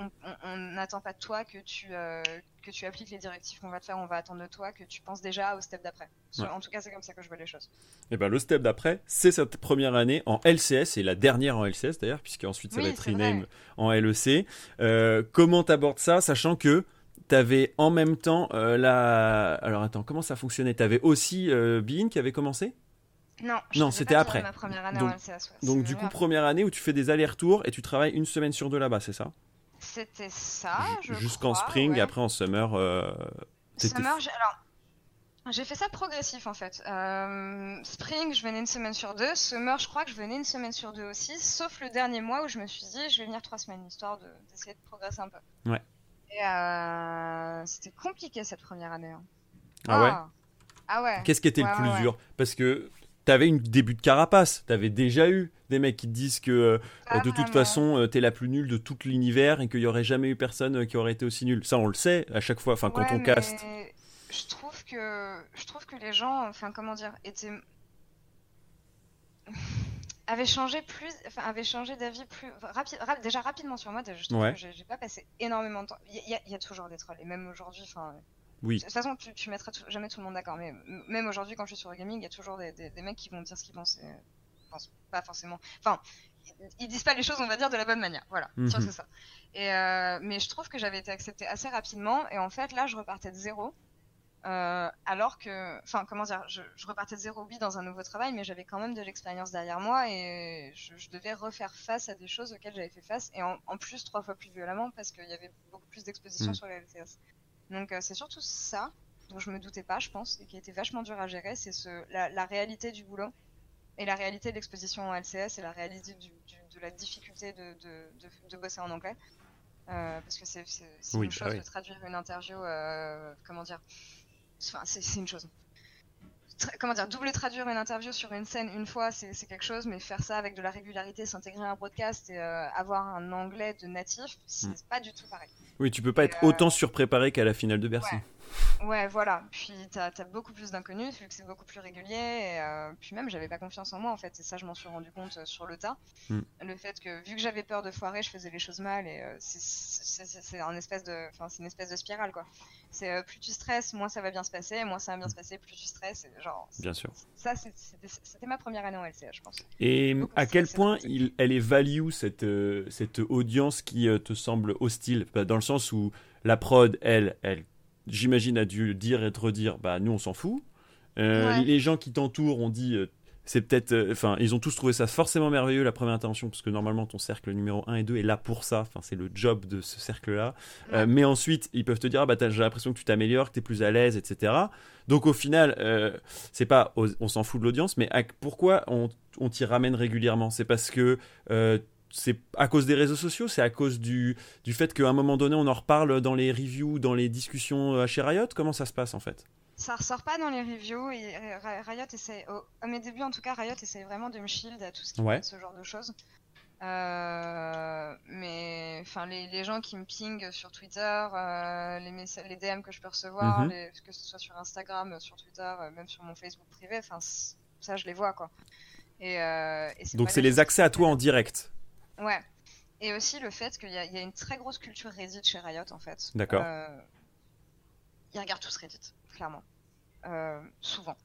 on- n'attend pas de toi que tu, euh, que tu appliques les directives qu'on va te faire, on va attendre de toi que tu penses déjà au step d'après. Ouais. En tout cas, c'est comme ça que je vois les choses. Et ben le step d'après, c'est cette première année en LCS et la dernière en LCS d'ailleurs, puisque ensuite ça Oui, va être rename en LEC. Euh, comment t'abordes ça, sachant que t'avais en même temps la. Alors attends, comment ça fonctionnait? T'avais aussi Bean qui avait commencé? Non, Non, c'était après. Ma première année Donc- en LCS, ouais, Donc du coup, après. première année où tu fais des allers-retours et tu travailles une semaine sur deux là-bas, c'est ça? C'était ça, Jusqu'en spring ouais. et après en summer. euh, Summer, j'ai- alors, j'ai fait ça progressif en fait. Euh, spring, je venais une semaine sur deux. Summer, je crois que je venais une semaine sur deux aussi, sauf le dernier mois où je me suis dit, je vais venir trois semaines, histoire de- d'essayer de, progresser un peu. Ouais. Et euh, c'était compliqué cette première année. hein. Ah ouais? Ah ouais. Qu'est-ce qui était Ouais, le plus ouais. dur? Parce que t'avais une début de carapace, t'avais déjà eu des mecs qui te disent que euh, Pas de toute façon euh, t'es la plus nulle de tout l'univers et qu'il y aurait jamais eu personne euh, qui aurait été aussi nul. Ça on le sait à chaque fois, enfin quand on caste. Je trouve que je trouve que les gens, enfin comment dire, étaient (laughs) avaient changé plus, enfin avaient changé d'avis plus rapide, déjà rapidement sur moi. Je trouve Ouais. que j'ai pas passé énormément de temps. Il y, a- il y a toujours des trolls et même aujourd'hui, enfin. Oui. De toute façon, tu, tu mettras tout- jamais tout le monde d'accord, mais même aujourd'hui, quand je suis sur le gaming, il y a toujours des, des- des mecs qui vont dire ce qu'ils pensent. et- pensent pas forcément. Enfin, ils, disent pas les choses, on va dire, de la bonne manière. Voilà, Mhm. C'est ça. Et euh, mais je trouve que j'avais été acceptée assez rapidement, et en fait, là, je repartais de zéro. Euh, alors que, enfin, comment dire, je, je repartais de zéro, oui, dans un nouveau travail, mais j'avais quand même de l'expérience derrière moi et je, je devais refaire face à des choses auxquelles j'avais fait face, et en, en plus trois fois plus violemment parce qu'il y avait beaucoup plus d'exposition Mm. sur les LCS. Donc euh, c'est surtout ça dont je me doutais pas, je pense, et qui était vachement dur à gérer, c'est ce, la, la réalité du boulot et la réalité de l'exposition en LCS et la réalité du, du- de la difficulté de, de, de- de bosser en anglais. Euh, parce que c'est Oui, une bah chose oui. de traduire une interview, euh, comment dire, enfin c'est une chose. Comment dire, double traduire une interview sur une scène une fois, c'est quelque chose, mais faire ça avec de la régularité, s'intégrer à un broadcast et euh, avoir un anglais de natif, c'est Mm. pas du tout pareil. Oui, tu peux pas être euh, autant surpréparé qu'à la finale de Bercy. Ouais. Ouais, voilà. Puis t'as as beaucoup plus d'inconnus, vu que c'est beaucoup plus régulier. Et, euh, puis même, j'avais pas confiance en moi, en fait. Et ça, je m'en suis rendu compte euh, sur le tas. Mm. Le fait que, vu que j'avais peur de foirer, je faisais les choses mal. Et euh, c'est- un espèce de, enfin, c'est une espèce de spirale, quoi. C'est plus tu stresses, moins ça va bien se passer. Moins ça va bien se passer, plus tu stresses. et genre, Bien sûr. ça, c'était ma première année en LCA, je pense. Et Beaucoup à quel point il, elle est value cette, cette audience qui te semble hostile? Dans le sens où la prod, elle, elle j'imagine, a dû dire et te redire bah nous on s'en fout. Euh, Ouais. Les gens qui t'entourent ont dit euh, c'est peut-être. euh, Enfin, ils ont tous trouvé ça forcément merveilleux la première intervention, parce que normalement ton cercle numéro 1 et 2 est là pour ça. Enfin, c'est le job de ce cercle-là. Ouais. mais ensuite, ils peuvent te dire, ah bah j'ai l'impression que tu t'améliores, que tu es plus à l'aise, etc. Donc au final, euh, c'est pas, on s'en fout de l'audience, mais à- pourquoi on, on t'y ramène régulièrement? C'est parce que euh, c'est à cause des réseaux sociaux, c'est à cause du, du fait qu'à un moment donné, on en reparle dans les reviews, dans les discussions euh, chez Riot? Comment ça se passe en fait? Ça ressort pas dans les reviews et euh, Ri- Riot essaie, à mes débuts en tout cas, Riot essaie vraiment de me shield à tout ce qui Ouais. est ce genre de choses. Euh, mais enfin les, les gens qui me pingent sur Twitter, euh, les, DM que je peux recevoir, Mhm. les- que ce soit sur Instagram, sur Twitter, euh, même sur mon Facebook privé, enfin ça je les vois quoi. Et, et Donc c'est les accès à toi en direct. Ouais. Et aussi le fait qu'il y, a- il y a une très grosse culture Reddit chez Riot en fait. D'accord. Euh, ils regardent tous Reddit, clairement. Euh, souvent.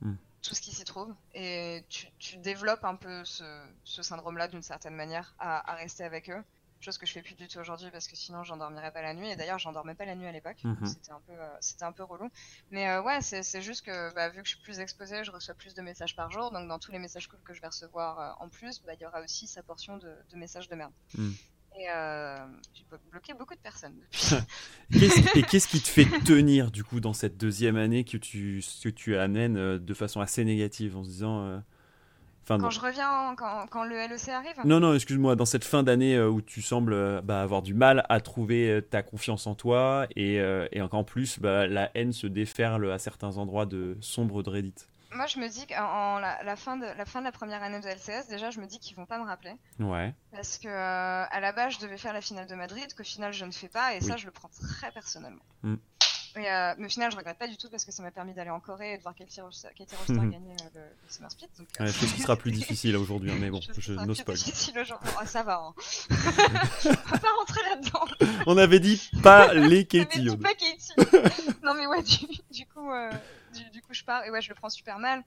Hmm. Tout ce qui s'y trouve. Et tu, tu développes un peu ce, ce syndrome-là d'une certaine manière à, à rester avec eux. Chose que je fais plus du tout aujourd'hui parce que sinon j'endormirais pas la nuit. Et d'ailleurs j'endormais pas la nuit à l'époque. Mhm. C'était un peu, euh, c'était un peu relou. Mais euh, ouais, c'est c'est juste que bah, vu que je suis plus exposée, je reçois plus de messages par jour. Donc dans tous les messages cool que je vais recevoir euh, en plus, bah, il y aura aussi sa portion de, de messages de merde. Hmm. Et euh, j'ai blo- bloqué beaucoup de personnes depuis. (laughs) Et qu'est-ce qui te fait tenir du coup dans cette deuxième année que tu, que tu amènes de façon assez négative en se disant Quand je reviens, quand, quand le LEC arrive, Non, non, excuse-moi, dans cette fin d'année euh, où tu sembles euh, bah, avoir du mal à trouver euh, ta confiance en toi et, euh, et qu'en plus bah, la haine se déferle à certains endroits de sombre de Reddit. moi je me dis qu'en en la, la fin de la fin de la première année de LCS, déjà je me dis qu'ils vont pas me rappeler Ouais. parce que euh, à la base je devais faire la finale de Madrid, qu'au final je ne fais pas et ça je le prends très personnellement. Mm. Et, euh, mais au final je regrette pas du tout parce que ça m'a permis d'aller en Corée et de voir Katie Roster Mhm. gagner euh, le, le Summer Split. Donc, euh, Ouais, chose qui sera plus difficile (laughs) aujourd'hui, hein, mais bon, chose je n'ose pas. difficile aujourd'hui. Ah, ça va. Hein. (laughs) On va pas rentrer là-dedans. On avait dit pas (laughs) les Katie. dis Yoda. pas Katie. non mais ouais, du, du coup, euh, du, du coup je pars et ouais, je le prends super mal.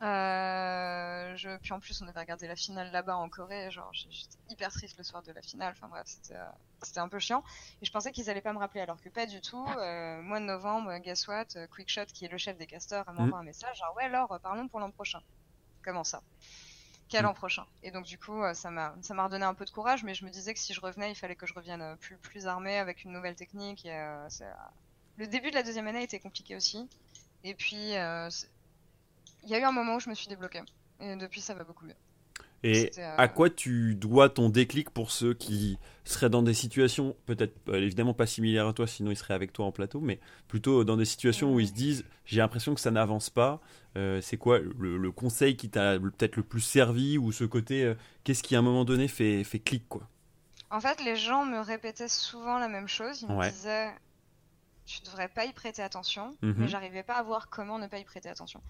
Euh, je, puis en plus, on avait regardé la finale là-bas en Corée. Genre, j'étais hyper triste le soir de la finale. Enfin bref, c'était euh, c'était un peu chiant. Et je pensais qu'ils allaient pas me rappeler, alors que pas du tout. Euh, mois de novembre, guess what? Euh, Quickshot, qui est le chef des casteurs, m'envoie un message. Genre, ouais, alors, parlons pour l'an prochain. Comment ça? Quel Mm. an prochain? Et donc, du coup, euh, ça m'a ça m'a redonné un peu de courage, mais je me disais que si je revenais, il fallait que je revienne plus, plus armée avec une nouvelle technique. Et, euh, Le début de la deuxième année était compliqué aussi. Et puis, euh, il y a eu un moment où je me suis débloquée. Et depuis, ça va beaucoup mieux. Et euh, à quoi tu dois ton déclic pour ceux qui seraient dans des situations, peut-être euh, évidemment pas similaires à toi, sinon ils seraient avec toi en plateau, mais plutôt dans des situations où ils se disent j'ai l'impression que ça n'avance pas. Euh, c'est quoi le, le conseil qui t'a peut-être le plus servi ou ce côté euh, qu'est-ce qui à un moment donné fait, fait clic quoi? En fait, les gens me répétaient souvent la même chose. Ils me Ouais. disaient tu devrais pas y prêter attention, Mhm. mais j'arrivais pas à voir comment ne pas y prêter attention.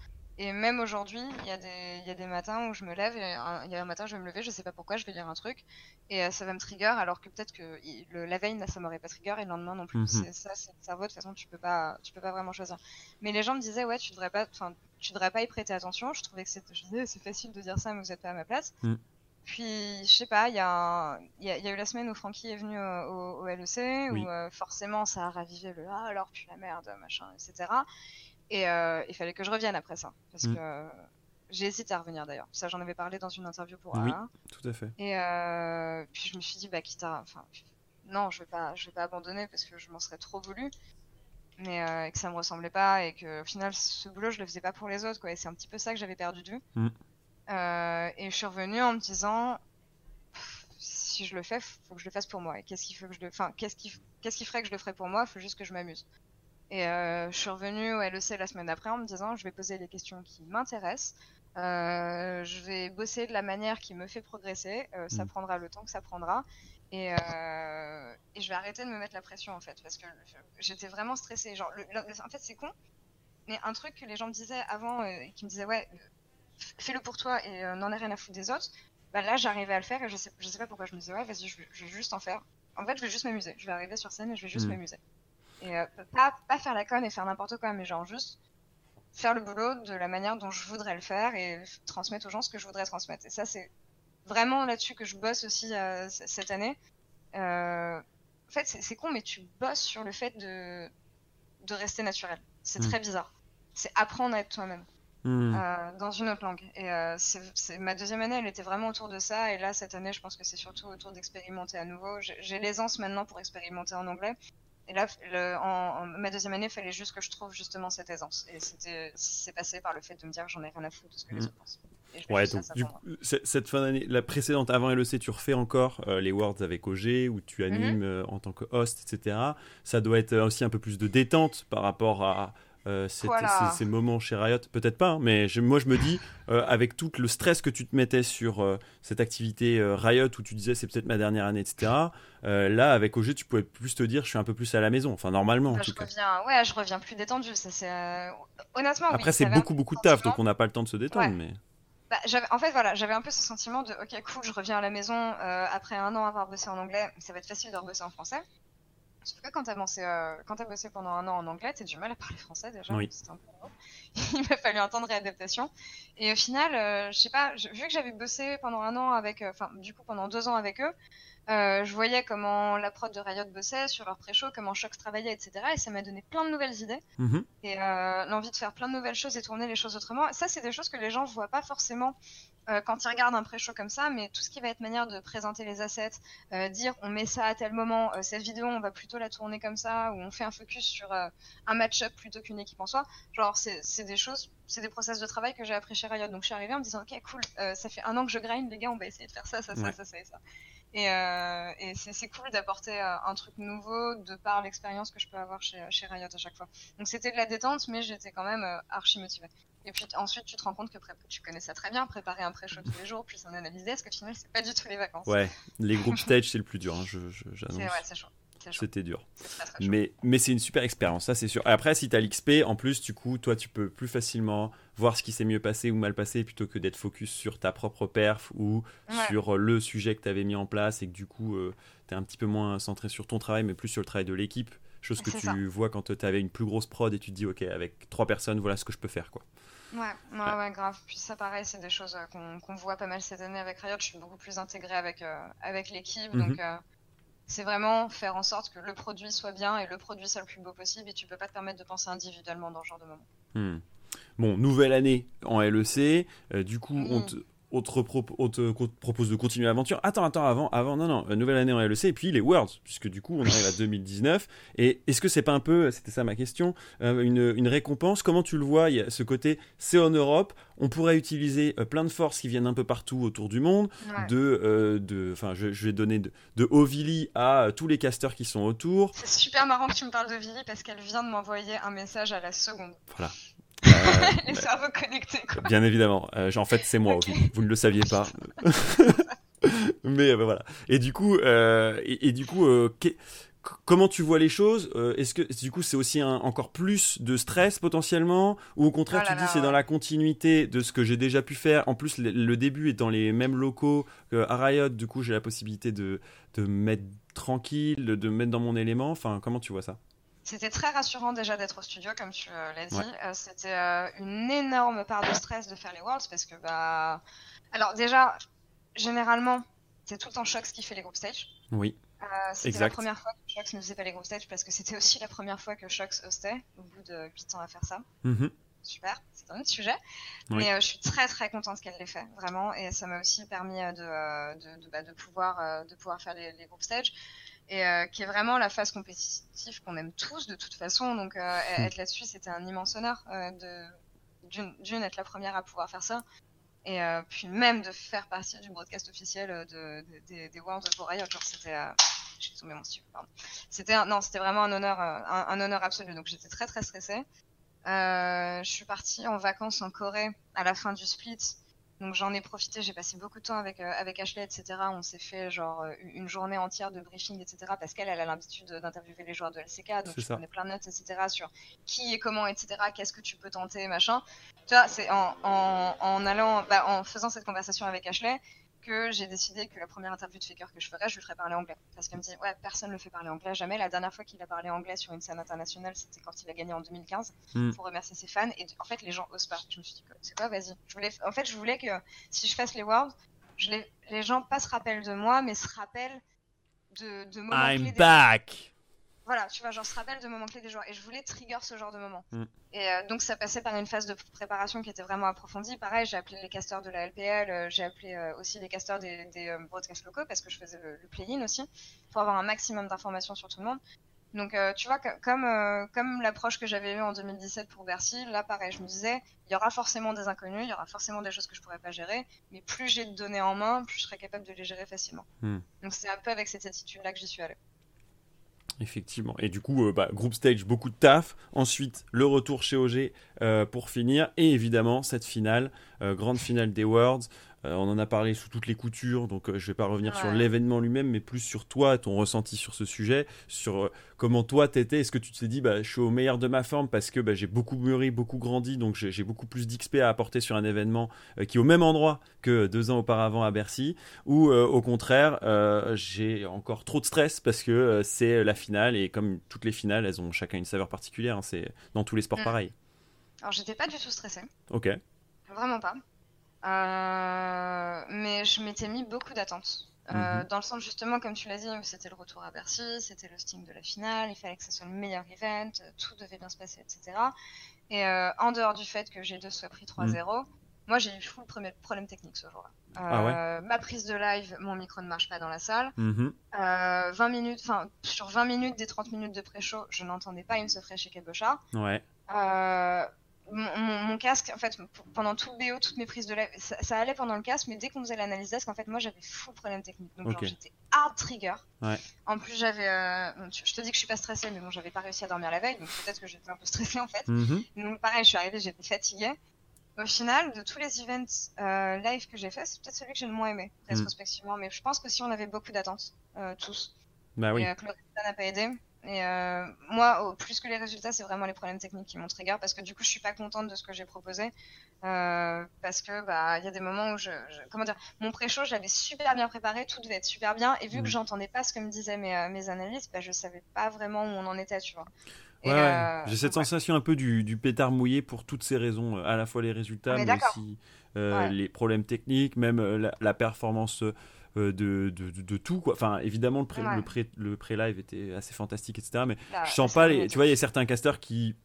Et même aujourd'hui, il y, a des- il y a des matins où je me lève, il y a un matin, je vais me lever, je sais pas pourquoi, je vais lire un truc, et euh, ça va me trigger, alors que peut-être que le, la veille, ça m'aurait pas trigger, et le lendemain non plus. C'est ça, c'est le cerveau, de toute façon, tu peux pas, tu peux pas vraiment choisir. Mais les gens me disaient, ouais, tu devrais pas, tu devrais pas y prêter attention. Je trouvais que c'est facile de dire ça, mais vous êtes pas à ma place. Mm. Puis, je sais pas, il y, a un- il y, a, il y a eu la semaine où Francky est venu euh, au, au LEC, Oui. où euh, forcément ça a ravivé le ah alors puis la merde, machin, etc. Et euh, il fallait que je revienne après ça, parce Mm. que j'ai hésité à revenir d'ailleurs. Ça, j'en avais parlé dans une interview pour Oui. Tout à fait. Et euh, puis je me suis dit, bah quitte à, enfin, non, je vais pas, je vais pas abandonner parce que je m'en serais trop voulu, mais euh, et que ça me ressemblait pas et que au final ce boulot je le faisais pas pour les autres quoi. Et c'est un petit peu ça que j'avais perdu de vue. Mm. Euh, et je suis revenue en me disant, si je le fais, faut que je le fasse pour moi. Et qu'est-ce qui fait que je le, enfin, qu'est-ce qui, qu'est-ce qui ferait que je le ferais pour moi Faut juste que je m'amuse. Et euh, je suis revenue au LEC la semaine d'après en me disant, je vais poser les questions qui m'intéressent. Euh, je vais bosser de la manière qui me fait progresser. Euh, ça Mm. prendra le temps que ça prendra. Et, euh, et je vais arrêter de me mettre la pression en fait, parce que j'étais vraiment stressée. Genre, le- le- en fait, c'est con, mais un truc que les gens me disaient avant, et qui me disaient ouais, fais-le pour toi et n'en ai rien à foutre des autres. Bah là, j'arrivais à le faire et je sais, je sais pas pourquoi je me disais ouais, vas-y, je, vais- je vais juste en faire. En fait, je vais juste m'amuser. Je vais arriver sur scène et je vais juste Mm. m'amuser. Et euh, pas, pas faire la conne et faire n'importe quoi, mais genre juste faire le boulot de la manière dont je voudrais le faire et transmettre aux gens ce que je voudrais transmettre. Et ça, c'est vraiment là-dessus que je bosse aussi euh, cette année. Euh, en fait, c'est con, mais tu bosses sur le fait de, de rester naturel. C'est Mm. très bizarre. C'est apprendre à être toi-même Hmm. euh, dans une autre langue. Et c'est ma deuxième année, elle était vraiment autour de ça. Et là, cette année, je pense que c'est surtout autour d'expérimenter à nouveau. J'ai l'aisance maintenant pour expérimenter en anglais. Et là, le- en, en- ma deuxième année, il fallait juste que je trouve justement cette aisance. Et c'est passé par le fait de me dire j'en ai rien à foutre de ce que les Mm. autres pensent. Ouais, donc ça du coup, c- cette fin d'année, la précédente avant LEC, tu refais encore euh, les Worlds avec OG, où tu Mhm. animes euh, en tant que host, etc. Ça doit être euh, aussi un peu plus de détente par rapport à euh, cette- Voilà. ces, ces moments chez Riot. Peut-être pas, hein, mais je- moi je me dis, euh, avec tout le stress que tu te mettais sur euh, cette activité Riot, où tu disais c'est peut-être ma dernière année, etc. là, avec OG, tu pouvais plus te dire je suis un peu plus à la maison. Enfin, normalement en tout je cas. reviens, ouais, je reviens plus détendu. Ça, c'est honnêtement. oui, Après, c'est beaucoup, beaucoup de taf, donc on n'a pas le temps de se détendre. Ouais. Mais... Bah, en fait, voilà, j'avais un peu ce sentiment de ok, cool, je reviens à la maison après un an avoir bossé en anglais, ça va être facile de rebosser en français. Sauf que quand t'as bossé, euh, quand t'as bossé pendant un an en anglais, t'as du mal à parler français déjà. Oui. Un peu. (laughs) Il m'a fallu un temps de réadaptation. Et au final, euh, je sais pas, vu que j'avais bossé pendant un an avec, euh, enfin, du coup, pendant deux ans avec eux, je voyais comment la prod de Riot bossait sur leur pré-show, comment Shox travaillait, etc. Et ça m'a donné plein de nouvelles idées Mhm. et l'envie de faire plein de nouvelles choses et tourner les choses autrement. Ça, c'est des choses que les gens voient pas forcément euh, quand ils regardent un pré-show comme ça, mais tout ce qui va être manière de présenter les assets, euh, dire on met ça à tel moment, euh, cette vidéo on va plutôt la tourner comme ça, ou on fait un focus sur un match-up plutôt qu'une équipe en soi, genre c'est des choses, c'est des process de travail que j'ai appris chez Riot. Donc je suis arrivée en me disant ok cool, ça fait un an que je grind, les gars on va essayer de faire ça, ça, ça, ça, ça et ça. Et, et c'est cool d'apporter un truc nouveau de par l'expérience que je peux avoir chez, chez Riot à chaque fois. Donc c'était de la détente, mais j'étais quand même archi motivée. Et puis ensuite, tu te rends compte que tu connais ça très bien, préparer un pré-show tous les jours, puis en analyser, parce que finalement, c'est pas du tout les vacances. Ouais, les (laughs) groupes stage, c'est le plus dur, hein, je, j'annonce. C'est, ouais, c'est chaud. C'était dur. mais, mais c'est une super expérience, ça c'est sûr. Après, si tu as l'XP, en plus, du coup, toi, tu peux plus facilement voir ce qui s'est mieux passé ou mal passé plutôt que d'être focus sur ta propre perf ou sur le sujet que tu avais mis en place et que du coup, euh, tu es un petit peu moins centré sur ton travail, mais plus sur le travail de l'équipe. Chose que tu vois quand tu avais une plus grosse prod et tu te dis, ok, avec trois personnes, voilà ce que je peux faire. quoi. Ouais, ouais, ouais, grave. Puis ça, pareil, c'est des choses euh, qu'on voit pas mal cette année avec Riot. Je suis beaucoup plus intégrée avec, euh, avec l'équipe. Mhm. Donc, euh, c'est vraiment faire en sorte que le produit soit bien et le produit soit le plus beau possible. Et tu peux pas te permettre de penser individuellement dans ce genre de moment. Hmm. Bon, nouvelle année en LEC. du coup, on te on te, propose de continuer l'aventure. Attends, attends, avant, avant, non, non, nouvelle année en LEC et puis les Worlds, puisque du coup on arrive à 2019. Et est-ce que c'est pas un peu, c'était ça ma question, euh, une, récompense? Comment tu le vois Il y a ce côté, c'est en Europe, on pourrait utiliser euh, plein de forces qui viennent un peu partout autour du monde, de, euh, de, enfin, je, vais donner de, de Ovili à tous les casters qui sont autour. C'est super marrant que tu me parles d'Ovili parce qu'elle vient de m'envoyer un message à la seconde. Voilà. Les cerveaux connectés, quoi. Bien évidemment. Euh, en fait, c'est moi, aussi. vous ne le saviez pas. (laughs) (laughs) Mais euh, voilà. Et du coup, euh, et, du coup comment tu vois les choses Est-ce que du coup c'est aussi un, encore plus de stress potentiellement? Ou au contraire oh tu dis c'est dans la continuité de ce que j'ai déjà pu faire En plus le, début est dans les mêmes locaux à Riot, du coup j'ai la possibilité de, de me mettre tranquille, de me mettre dans mon élément. Enfin comment tu vois ça? C'était très rassurant déjà d'être au studio, comme tu euh, l'as dit. Euh, c'était euh, une énorme part de stress de faire les Worlds parce que, bah. Alors, déjà, généralement, c'est tout le temps Shox qui fait les group stage. Oui. c'était la première fois que Shox ne faisait pas les group stage parce que c'était aussi la première fois que Shox hostait, au bout de 8 ans à faire ça. Mm-hmm. Super, c'est un autre sujet. Mais je suis très très contente qu'elle l'ait fait, vraiment. Et ça m'a aussi permis de, de, bah, de, pouvoir, de pouvoir faire les, les group stage et euh, qui est vraiment la phase compétitive qu'on aime tous de toute façon. Donc euh, hmm. être là-dessus, c'était un immense honneur euh, de d'une être la première à pouvoir faire ça. Et puis même de faire partie du broadcast officiel de, des Worlds pour Riot, genre c'était j'ai tombé mon stylo, pardon. C'était non, c'était vraiment un honneur, un, un, honneur absolu. Donc j'étais très très stressée. je suis partie en vacances en Corée à la fin du split. Donc j'en ai profité, j'ai passé beaucoup de temps avec, euh, avec Ashley, etc. On s'est fait genre euh, une journée entière de briefing, etc. Parce qu'elle, elle a l'habitude d'interviewer les joueurs de LCK, donc je connais plein de notes, etc. sur qui et comment, etc. Qu'est-ce que tu peux tenter, machin. Tu vois, c'est en, en, en, allant, bah, en faisant cette conversation avec Ashley, que j'ai décidé que la première interview de Faker que je ferais, je lui ferais parler anglais. Parce qu'elle me dit, ouais, personne ne le fait parler anglais, jamais. La dernière fois qu'il a parlé anglais sur une scène internationale, c'était quand il a gagné en 2015 hmm. pour remercier ses fans. Et en fait, les gens osent pas. Je me suis dit, c'est quoi, vas-y. Je voulais, en fait, je voulais que si je fasse les Worlds, je les, les gens pas se rappellent de moi, mais se rappellent de, de moments I'm back! Voilà, tu vois, genre se rappelle de moments clés des joueurs. Et je voulais trigger ce genre de moment. Mm. Et euh, donc ça passait par une phase de préparation qui était vraiment approfondie. Pareil, j'ai appelé les casteurs de la LPL, euh, j'ai appelé euh, aussi les casteurs des, des broadcasts locaux parce que je faisais le, play-in aussi, pour avoir un maximum d'informations sur tout le monde. Donc tu vois, comme, comme l'approche que j'avais eue en 2017 pour Bercy, là pareil, je me disais, il y aura forcément des inconnus, il y aura forcément des choses que je pourrais pas gérer, mais plus j'ai de données en main, plus je serai capable de les gérer facilement. Mm. Donc c'est un peu avec cette attitude-là que j'y suis allée. Effectivement. Et du coup, euh, bah, group stage, beaucoup de taf. Ensuite, le retour chez OG euh, pour finir. Et évidemment, cette finale, euh, grande finale des Worlds. Euh, on en a parlé sous toutes les coutures, donc euh, je ne vais pas revenir sur l'événement lui-même, mais plus sur toi, ton ressenti sur ce sujet, sur euh, comment toi t'étais. Est-ce que tu t'es dit, bah, je suis au meilleur de ma forme parce que bah, j'ai beaucoup mûri, beaucoup grandi, donc j'ai beaucoup plus d'XP à apporter sur un événement qui est au même endroit que deux ans auparavant à Bercy, ou au contraire, j'ai encore trop de stress parce que c'est la finale et comme toutes les finales, elles ont chacun une saveur particulière. Hein, c'est dans tous les sports mm. pareil. Alors j'étais pas du tout stressée. Ok. Vraiment pas. Euh, mais je m'étais mis beaucoup d'attentes. Euh, mhm. Dans le sens, justement, comme tu l'as dit, c'était le retour à Bercy, c'était le sting de la finale, il fallait que ce soit le meilleur event, tout devait bien se passer, etc. Et euh, en dehors du fait que G2 soit pris 3-0, Moi, j'ai eu full premier problème technique ce jour-là. Ah ouais? Euh, ma prise de live, mon micro ne marche pas dans la salle. Mhm. Euh, 20 minutes, enfin, sur 20 minutes des 30 minutes de pré-show, je n'entendais pas une fraîche chez Cabochard. Ouais. Mon, mon- mon casque, en fait, pendant tout le BO, toutes mes prises de live, ça, ça allait pendant le casque, mais dès qu'on faisait l'analyse desk, en fait, moi j'avais full problème technique. Donc, j'étais hard trigger. Ouais. En plus, j'avais. euh, bon, je te dis que je suis pas stressée, mais bon, j'avais pas réussi à dormir la veille, donc peut-être que j'étais un peu stressée en fait. Mhm. Donc, pareil, je suis arrivée, j'étais fatiguée. Au final, de tous les events euh, live que j'ai fait, c'est peut-être celui que j'ai le moins aimé, Mm. rétrospectivement. Mais je pense qu'aussi on avait beaucoup d'attentes, euh, tous Bah oui. et que n'a pas aidé. Et euh, moi, plus que les résultats, c'est vraiment les problèmes techniques qui m'ont trigger parce que du coup, je suis pas contente de ce que j'ai proposé euh, parce que bah il y a des moments où je, je- comment dire, mon pré-show, je l'avais super bien préparé, tout devait être super bien et vu Mm. que j'entendais pas ce que me disaient mes, euh, mes analystes, bah je savais pas vraiment où on en était, tu vois. Ouais, euh, J'ai cette ouais. sensation un peu du, du pétard mouillé pour toutes ces raisons, à la fois les résultats, mais d'accord. aussi les problèmes techniques, même la, la performance de, de, de- de tout. Quoi. Enfin, évidemment, le pré- Ouais. le pré- le pré-live était assez fantastique, etc. Mais Là, je sens pas les. Tu vois, il y a certains casteurs qui,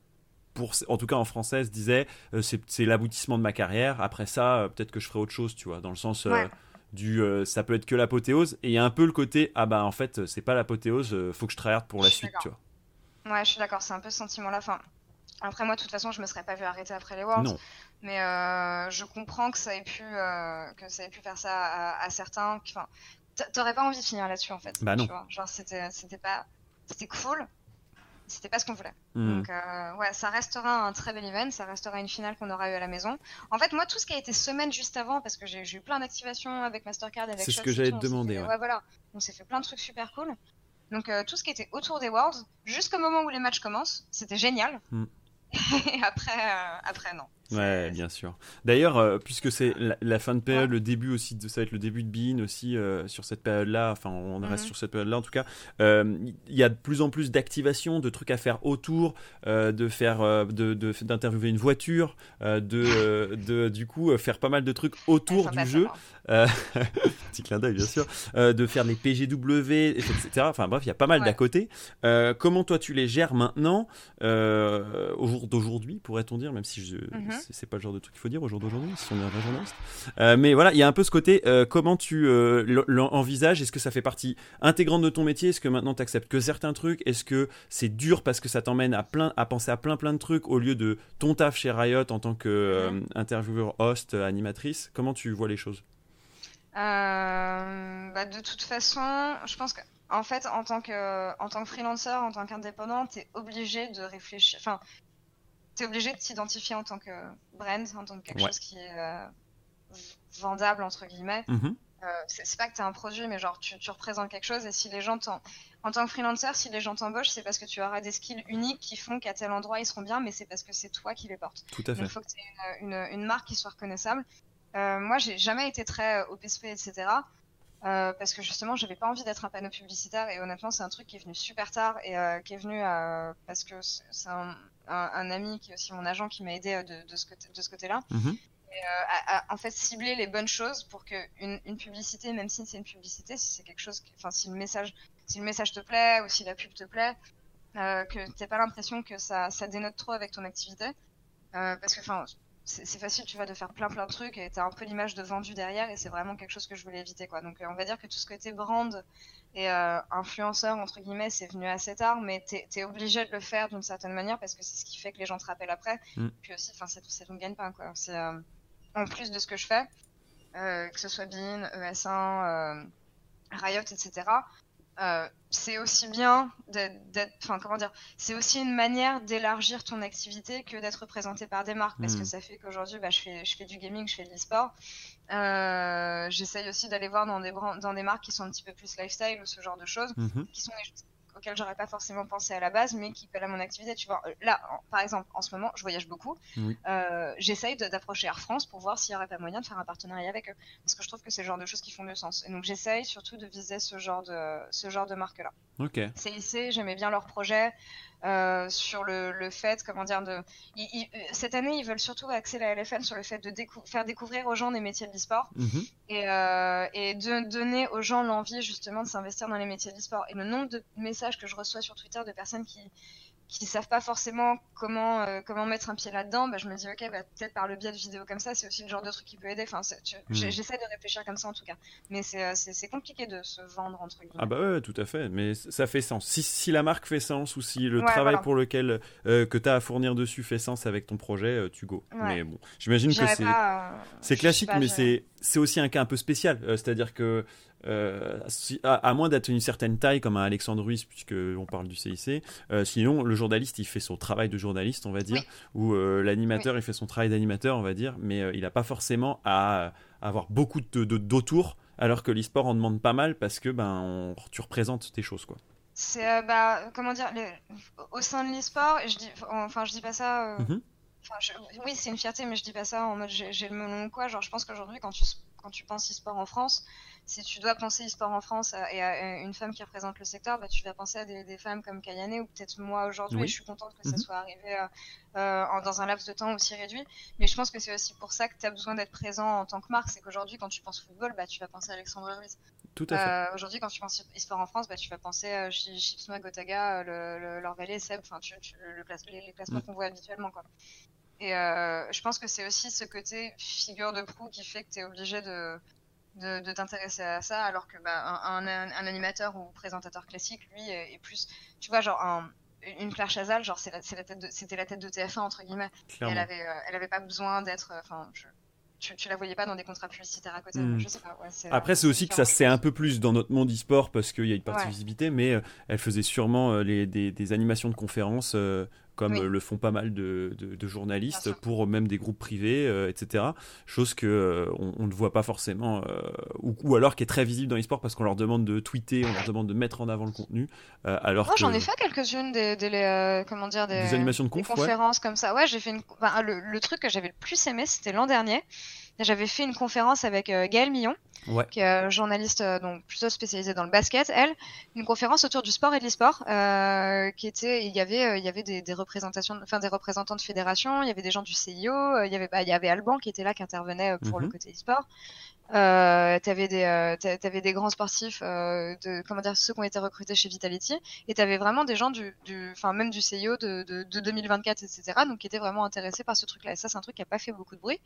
pour, en tout cas en française, disaient euh, c'est l'aboutissement de ma carrière. Après ça, euh, peut-être que je ferai autre chose, tu vois, dans le sens. euh, Ouais. du euh, ça peut être que l'apothéose et il y a un peu le côté ah bah en fait euh, c'est pas l'apothéose euh, faut que je tryhard pour la Je suite tu vois Ouais, je suis d'accord, c'est un peu ce sentiment-là. Enfin, après, moi, de toute façon, je me serais pas vu arrêter après les Worlds. non Mais euh, je comprends que ça ait pu, euh, que ça ait pu faire ça à, à certains. Enfin, t'a- t'aurais pas envie de finir là-dessus, en fait. Bah non. tu vois. Genre, c'était, c'était pas, c'était cool. C'était pas ce qu'on voulait. Hmm. Donc, euh, ouais, ça restera un très bel event. Ça restera une finale qu'on aura eu à la maison. En fait, moi, tout ce qui a été semaine juste avant, parce que j'ai, eu plein d'activations avec Mastercard, avec C'est ce que j'allais te demander, fait- ouais. ouais, voilà. On s'est fait plein de trucs super cool. Donc, euh, tout ce qui était autour des Worlds, jusqu'au moment où les matchs commencent, c'était génial. Hmm. (laughs) Et après, euh, après, non. Ouais, bien sûr. D'ailleurs, euh, puisque c'est la, la fin de période, le début aussi, de, ça va être le début de Bean aussi euh, sur cette période-là. Enfin, on reste Mhm. sur cette période-là en tout cas. Euh, Il y a de plus en plus d'activations, de trucs à faire autour, de faire, euh, de de- d'interviewer une voiture, de, de du coup faire pas mal de trucs autour du jeu. (laughs) petit clin d'œil bien sûr, de faire les PGW, etc. Enfin bref, il y a pas mal Ouais. d'à côté. Comment toi tu les gères maintenant, au jour d'aujourd'hui, pourrait-on dire, même si je, Mhm. C'est pas le genre de truc qu'il faut dire au jour d'aujourd'hui, si on est un vrai journaliste. Euh, mais voilà, il y a un peu ce côté, euh, comment tu euh, l'en- l'envisages Est-ce que ça fait partie intégrante de ton métier Est-ce que maintenant tu acceptes que certains trucs Est-ce que c'est dur parce que ça t'emmène à, plein, à penser à plein plein de trucs au lieu de ton taf chez Riot en tant que euh, Mhm. intervieweur, host, animatrice Comment tu vois les choses? Bah, de toute façon, je pense que en fait, en tant que en tant que freelancer, en tant qu'indépendant, t'es obligé de réfléchir. Enfin, t'es obligé de t'identifier en tant que brand, en tant que quelque Ouais. chose qui est euh, vendable entre guillemets. Mhm. Euh, c'est pas que t'es un produit, mais genre tu, tu représentes quelque chose. Et si les gens t'en en tant que freelancer, si les gens t'embauchent, c'est parce que tu auras des skills uniques qui font qu'à tel endroit ils seront bien, mais c'est parce que c'est toi qui les portes. Tout à fait. Il faut que tu aies une, une, une marque qui soit reconnaissable. Euh, moi, j'ai jamais été très euh, OPSP, etc. euh, parce que justement, j'avais pas envie d'être un panneau publicitaire. Et honnêtement, c'est un truc qui est venu super tard et euh, qui est venu euh, parce que c'est un, un, un ami qui est aussi mon agent qui m'a aidé euh, de, de ce côté- de ce côté-là. Mhm. Euh, à, à, en fait cibler les bonnes choses pour que une, une publicité, même si c'est une publicité, si c'est quelque chose, enfin si le message, si le message te plaît ou si la pub te plaît, euh, que t'aies pas l'impression que ça, ça dénote trop avec ton activité, Euh, parce que enfin c'est facile, tu vois, de faire plein plein de trucs et t'as un peu l'image de vendu derrière et c'est vraiment quelque chose que je voulais éviter quoi. Donc euh, on va dire que tout ce côté brand et euh, influenceur entre guillemets, c'est venu assez tard, mais t'es es obligé de le faire d'une certaine manière parce que c'est ce qui fait que les gens te rappellent après. Mm. Puis aussi, enfin c'est ton gagne-pain quoi. C'est euh, en plus de ce que je fais, euh, que ce soit Bean, ES1, euh, Riot, etc. euh, c'est aussi bien d'être, enfin comment dire, c'est aussi une manière d'élargir ton activité que d'être représenté par des marques, parce que ça fait qu'aujourd'hui, bah, je fais, je fais du gaming, je fais de l'e-sport. Euh, j'essaye aussi d'aller voir dans des dans des marques qui sont un petit peu plus lifestyle ou ce genre de choses Mhm. qui sont des choses auxquelles j'aurais pas forcément pensé à la base, mais qui collent à mon activité. Tu vois, Euh, là, en- par exemple, en ce moment, je voyage beaucoup. Oui. Euh, J'essaye d'approcher Air France pour voir s'il n'y aurait pas moyen de faire un partenariat avec eux, parce que je trouve que c'est le genre de choses qui font du sens. Et donc, j'essaye surtout de viser ce genre de ce genre de marque-là. Ok. CIC, j'aimais bien leur projet euh, sur le, le fait, comment dire, de ils- ils- cette année, ils veulent surtout axer la LFL sur le fait de décou- faire découvrir aux gens des métiers de l'e-sport Mhm. et, euh, et de donner aux gens l'envie justement de s'investir dans les métiers de l'e-sport. Et le nombre de messages que je reçois sur Twitter de personnes qui, qui savent pas forcément comment euh, comment mettre un pied là-dedans, bah, je me dis ok, bah, peut-être par le biais de vidéos comme ça, c'est aussi le genre de truc qui peut aider. Enfin, hmm. j'essaie de réfléchir comme ça en tout cas, mais euh, c'est compliqué de se vendre entre guillemets. Ah bah ouais, tout à fait, mais ça fait sens. Si, si la marque fait sens ou si le travail pour lequel euh, que tu as à fournir dessus fait sens avec ton projet, tu go. Mais bon, j'imagine que c'est c'est classique, mais c'est c'est aussi un cas un peu spécial, c'est-à-dire que euh, à, moins d'être une certaine taille comme un Alexandre Ruiz, puisque on parle du CIC. Euh, sinon, le journaliste, il fait son travail de journaliste, on va dire, ou euh, l'animateur, il fait son travail d'animateur, on va dire, mais il n'a pas forcément à, avoir beaucoup de d'autour, alors que l'e-sport en demande pas mal parce que ben tu représentes tes choses, quoi. C'est bah comment dire au sein de l'e-sport, je dis, enfin je dis pas ça. Mm-hmm. oui, c'est une fierté, mais je dis pas ça en mode j'ai le melon ou quoi. Genre, je pense qu'aujourd'hui, quand tu, quand tu penses e-sport en France, si tu dois penser e-sport en France et à une femme qui représente le secteur, bah, tu vas penser à des, femmes comme Kayane ou peut-être moi aujourd'hui. Et je suis contente que ça mhm. soit arrivé euh, euh, dans un laps de temps aussi réduit. Mais je pense que c'est aussi pour ça que tu as besoin d'être présent en tant que marque. C'est qu'aujourd'hui, quand tu penses football, bah, tu vas penser à Alexandre Ruiz. Tout à fait. Euh, aujourd'hui, quand tu penses e-sport en France, bah, tu vas penser à Chipsma, Gotaga, le, le, Seb, enfin, le les, classements mm. qu'on voit habituellement. Quoi. Et je pense que c'est aussi ce côté figure de proue qui fait que tu es obligé de, de, t'intéresser à ça, alors que bah, un, animateur ou présentateur classique, lui, est, plus, tu vois, genre une Claire Chazal, genre c'était la, tête de, c'était la tête de TF1 entre guillemets. elle avait, euh, elle avait pas besoin d'être, euh, tu, tu, la voyais pas dans des contrats publicitaires à côté. Je sais pas, Après, c'est aussi que ça se sait un peu plus dans notre monde e-sport parce qu'il y a une partie visibilité, mais euh, elle faisait sûrement les, des, des, animations de conférences comme le font pas mal de, journalistes pour même des groupes privés, euh, etc. Chose que euh, on, ne voit pas forcément, euh, ou, alors qui est très visible dans l'e-sport parce qu'on leur demande de tweeter, on leur demande de mettre en avant le contenu. alors Moi, j'en ai fait quelques-unes des, comment dire, des, animations de conférences comme ça. Ouais, j'ai fait une... le, truc que j'avais le plus aimé, c'était l'an dernier. J'avais fait une conférence avec Gaël Millon qui est journaliste euh, donc plutôt spécialisée dans le basket, elle, une conférence autour du sport et de l'e-sport, euh, qui était, il y avait, euh, il y avait des, des, représentations, enfin des représentants de fédération, il y avait des gens du CIO, il y avait, bah, il y avait Alban qui était là, qui intervenait pour le mhm. côté e-sport. Euh, t'avais des euh, t'avais des grands sportifs euh, de comment dire ceux qui ont été recrutés chez Vitality et t'avais vraiment des gens du du enfin même du CIO de, de, de 2024 etc donc qui étaient vraiment intéressés par ce truc là et ça c'est un truc qui a pas fait beaucoup de bruit.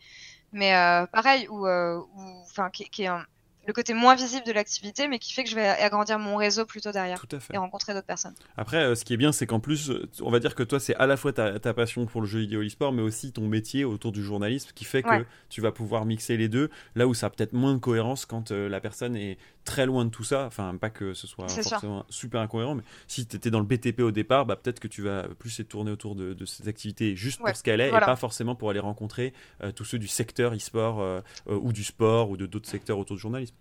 Mais euh, pareil ou enfin qui, qui, est un, le côté moins visible de l'activité, mais qui fait que je vais agrandir mon réseau plutôt derrière et rencontrer d'autres personnes. Après, euh, ce qui est bien, c'est qu'en plus, euh, on va dire que toi, c'est à la fois ta, passion pour le jeu vidéo e-sport, mais aussi ton métier autour du journalisme, qui fait que tu vas pouvoir mixer les deux, là où ça a peut-être moins de cohérence quand euh, la personne est très loin de tout ça. Enfin, pas que ce soit forcément super incohérent, mais si tu étais dans le BTP au départ, bah, peut-être que tu vas plus être tourné autour de, de ces activités juste pour ce qu'elle est, et pas forcément pour aller rencontrer tous ceux du secteur e-sport ou du sport ou de d'autres secteurs autour du journalisme.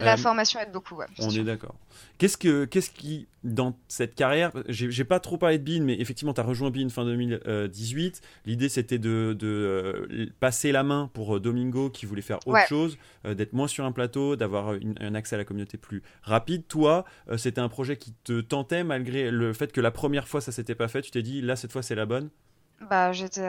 La euh, formation aide beaucoup. on est d'accord. Qu'est-ce que, qu'est-ce qui, dans cette carrière, j'ai, pas trop parlé de Bean, mais effectivement, tu as rejoint Bean fin 2018. L'idée, c'était de, de euh, passer la main pour euh, Domingo qui voulait faire autre chose, d'être moins sur un plateau, d'avoir un accès à la communauté plus rapide. Toi, c'était un projet qui te tentait malgré le fait que la première fois ça s'était pas fait. Tu t'es dit, là, cette fois, c'est la bonne? Bah, j'étais.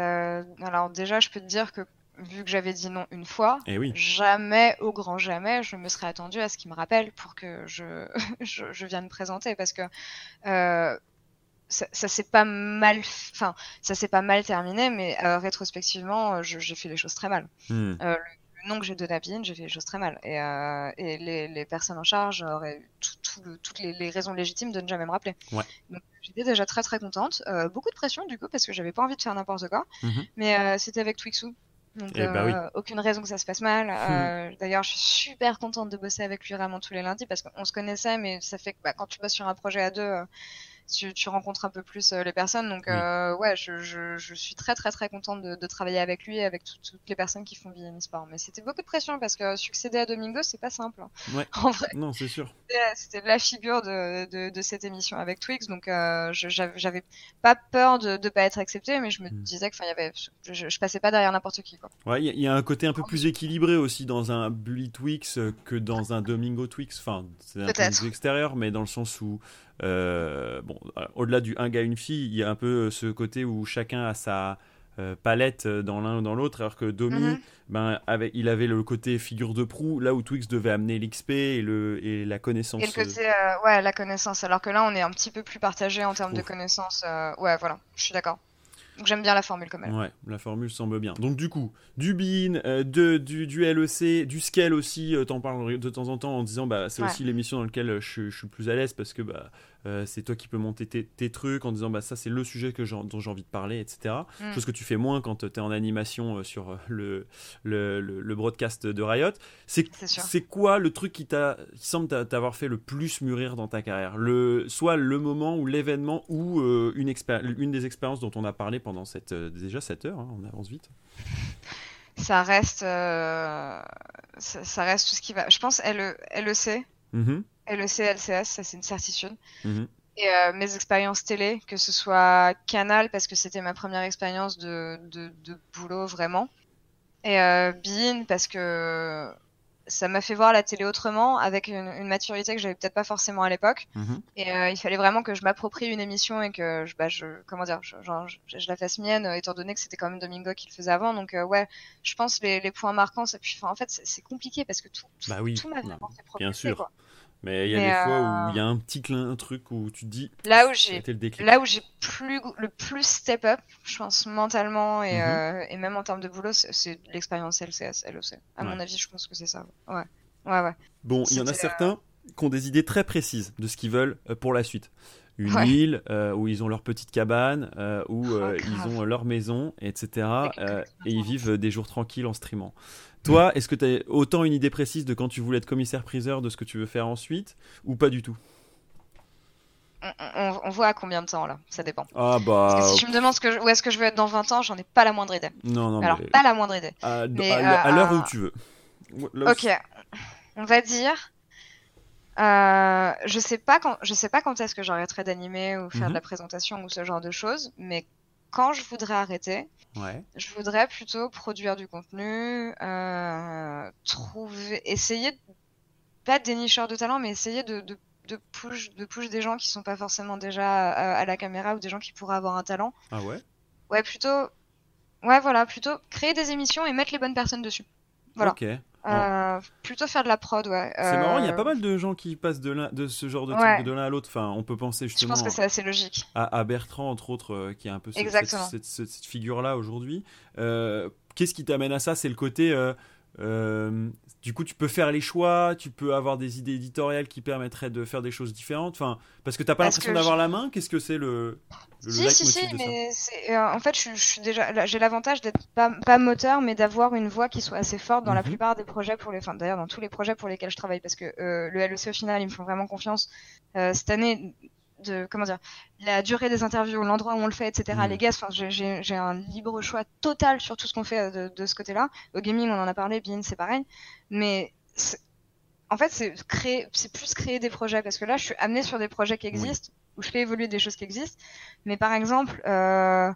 Alors, déjà, je peux te dire que vu que j'avais dit non une fois, eh oui. jamais, au grand jamais, je me serais attendue à ce qu'il me rappelle pour que je, (laughs) je, vienne me présenter parce que euh, ça, ça s'est pas mal, enfin, ça s'est pas mal terminé, mais euh, rétrospectivement, euh, j'ai fait les choses très mal. Hmm. le, nom que j'ai donné à Pine, j'ai fait les choses très mal. Et, et les, les, personnes en charge auraient toutes les, raisons légitimes de ne jamais me rappeler. j'étais déjà très très contente. beaucoup de pression du coup parce que j'avais pas envie de faire n'importe quoi. Mhm. Mais c'était avec Twixou donc, eh bah euh, aucune raison que ça se passe mal. Euh, d'ailleurs, je suis super contente de bosser avec lui vraiment tous les lundis parce qu'on se connaissait, mais ça fait que bah, quand tu bosses sur un projet à deux, tu, rencontres un peu plus euh, les personnes. Donc, euh, ouais, je, je, je, suis très, très, très contente de, de travailler avec lui et avec toutes les personnes qui font VM Sport. Mais c'était beaucoup de pression parce que succéder à Domingo, c'est pas simple. Hein. Ouais. (laughs) En vrai. Non, c'est sûr. C'était la figure de, de, de, cette émission avec Twix. Donc, euh, j'avais pas peur de ne pas être accepté, mais je me hmm. disais que, y avait, je, je, passais pas derrière n'importe qui. Ouais, il y, a un côté un peu plus équilibré aussi dans un Bully Twix que dans un Domingo Twix. Enfin, c'est un peu extérieur, mais dans le sens où bon, au-delà du un gars, une fille, il y a un peu ce côté où chacun a sa, palette dans l'un ou dans l'autre, alors que Domi, mhm. ben, avec, il avait le côté figure de proue, là où Twix devait amener l'XP et, le, et la connaissance. Et le côté, ouais, la connaissance, alors que là, on est un petit peu plus partagé en termes de connaissances. ouais, voilà, je suis d'accord. Donc j'aime bien la formule quand même. Ouais, la formule semble bien. Donc du coup, du BIN, euh, de, du, du, LEC, du Scale aussi, euh, t'en parles de temps en temps en disant bah c'est aussi l'émission dans laquelle je, je, suis plus à l'aise parce que bah euh, c'est toi qui peux monter tes, trucs en disant bah ça c'est le sujet que dont j'ai envie de parler, etc. Mm. Chose que tu fais moins quand tu es en animation euh, sur euh, le, le, broadcast de Riot. C'est quoi le truc qui, t'a semble t'avoir fait le plus mûrir dans ta carrière? Le, Soit le moment ou l'événement ou une, une des expériences dont on a parlé pendant cette, déjà 7 heures, hein, on avance vite ça reste ça, reste tout ce qui va je pense LE, LEC mm LEC, LCS, ça c'est une certitude. Mhm. Et euh, mes expériences télé, que ce soit Canal, parce que c'était ma première expérience de, de, boulot vraiment. Et euh, Bean, parce que ça m'a fait voir la télé autrement, avec une, maturité que j'avais peut-être pas forcément à l'époque. Mhm. Et euh, il fallait vraiment que je m'approprie une émission et que je, bah, je comment dire, je, je, la fasse mienne, étant donné que c'était quand même Domingo qui le faisait avant. Donc ouais, je pense les, les points marquants. Et puis, en fait, c'est compliqué parce que tout, tout, bah oui, tout m'a vraiment fait Bien sûr. Quoi. Mais il y a des fois où il y a euh, un petit clin, un truc où tu te dis. Là où j'ai, là où j'ai plus le plus step up, je pense mentalement et, mhm. euh, et même en termes de boulot, c'est l'expérience LCS, LOC. À mon avis, je pense que c'est ça. Ouais, ouais, ouais. Bon, il y en a certains qui ont des idées très précises de ce qu'ils veulent euh, pour la suite. Une île où ils ont leur petite cabane, où oh, ils ont leur maison, etc. et ils vivent des jours tranquilles en streamant. Toi, est-ce que tu as autant une idée précise de quand tu voulais être commissaire-priseur, de ce que tu veux faire ensuite, ou pas du tout on, voit à combien de temps là, ça dépend. Ah bah. Parce que si tu me demandes où est-ce que je veux être dans 20 ans, j'en ai pas la moindre idée. Non, non. Alors, pas la moindre idée. À, l'heure où tu veux. ok. On va dire. Euh, je sais pas quand, je sais pas quand est-ce que j'arrêterai d'animer ou faire de mhm. la présentation ou ce genre de choses, mais quand je voudrais arrêter, je voudrais plutôt produire du contenu, euh, trouver, essayer, pas de dénicheur de talent, mais essayer de, de, de, push, de push des gens qui sont pas forcément déjà à, la caméra ou des gens qui pourraient avoir un talent. Ah ouais? Ouais, plutôt, ouais, voilà, plutôt créer des émissions et mettre les bonnes personnes dessus. Voilà. Ok. Euh, plutôt faire de la prod, ouais. C'est marrant, il y a pas euh, mal de gens qui passent de, de ce genre de truc de l'un à l'autre. Enfin, on peut penser justement. Je pense que c'est assez logique. À, Bertrand, entre autres, euh, qui est un peu cette, cette, figure-là aujourd'hui. Qu'est-ce qui t'amène à ça? C'est le côté. Du coup, tu peux faire les choix, tu peux avoir des idées éditoriales qui permettraient de faire des choses différentes. Enfin, parce que t'as pas l'impression d'avoir la main? Qu'est-ce que c'est le, si, si, si, mais euh, en fait, je, suis déjà, j'ai l'avantage d'être pas, pas, moteur, mais d'avoir une voix qui soit assez forte dans la mhm. plupart des projets pour les, enfin, d'ailleurs, dans tous les projets pour lesquels je travaille, parce que euh, le LEC au final, ils me font vraiment confiance. Euh, cette année, de comment dire, la durée des interviews, l'endroit où on le fait, etc. Mhm. Les gars, enfin, j'ai un libre choix total sur tout ce qu'on fait de, de ce côté-là. Au gaming, on en a parlé, Bean, c'est pareil, mais en fait, c'est créer, c'est plus créer des projets parce que là, je suis amenée sur des projets qui existent où je fais évoluer des choses qui existent. Mais par exemple, euh,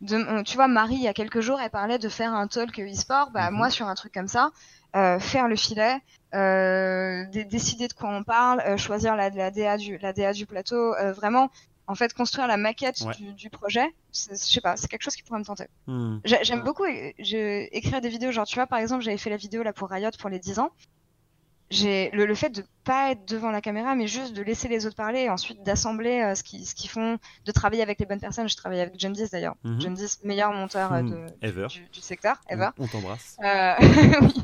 de, tu vois, Marie, il y a quelques jours, elle parlait de faire un talk e-sport. Bah, mhm. moi, sur un truc comme ça, euh, faire le filet, euh, décider de quoi on parle, euh, choisir la, la, DA du, la DA du plateau, euh, vraiment, en fait, construire la maquette du, du, projet, je sais pas, c'est quelque chose qui pourrait me tenter. Hmm. J'aime beaucoup écrire des vidéos, genre, tu vois, par exemple, j'avais fait la vidéo là pour Riot pour les 10 ans j'ai le, le, fait de pas être devant la caméra, mais juste de laisser les autres parler et ensuite d'assembler euh, ce qu'ils ce qu'ils font, de travailler avec les bonnes personnes. Je travaille avec John d'ailleurs. Mm -hmm. meilleur monteur euh, de, ever. Du, secteur, ever. On, t'embrasse. Euh, (laughs) oui.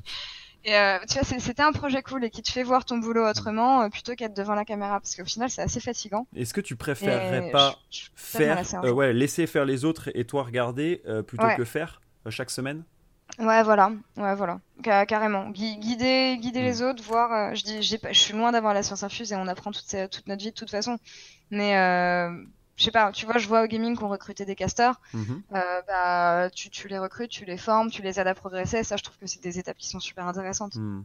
Et euh, tu vois, c'était un projet cool et qui te fait voir ton boulot autrement plutôt qu'être devant la caméra parce qu'au final c'est assez fatigant. Est-ce que tu préférerais pas faire, ouais, laisser faire les autres et toi regarder plutôt que faire chaque semaine? Ouais, voilà, ouais, voilà, carrément. guider, guider les mm. autres, voir. Euh, je dis, je suis loin d'avoir la science infuse et on apprend toute, toute notre vie de toute façon. Mais euh, je sais pas, tu vois, je vois au gaming qu'on recrutait des casters. Mm-hmm. Euh, bah, tu, tu, les recrutes, tu les formes, tu les aides à progresser. Ça, je trouve que c'est des étapes qui sont super intéressantes. Mm.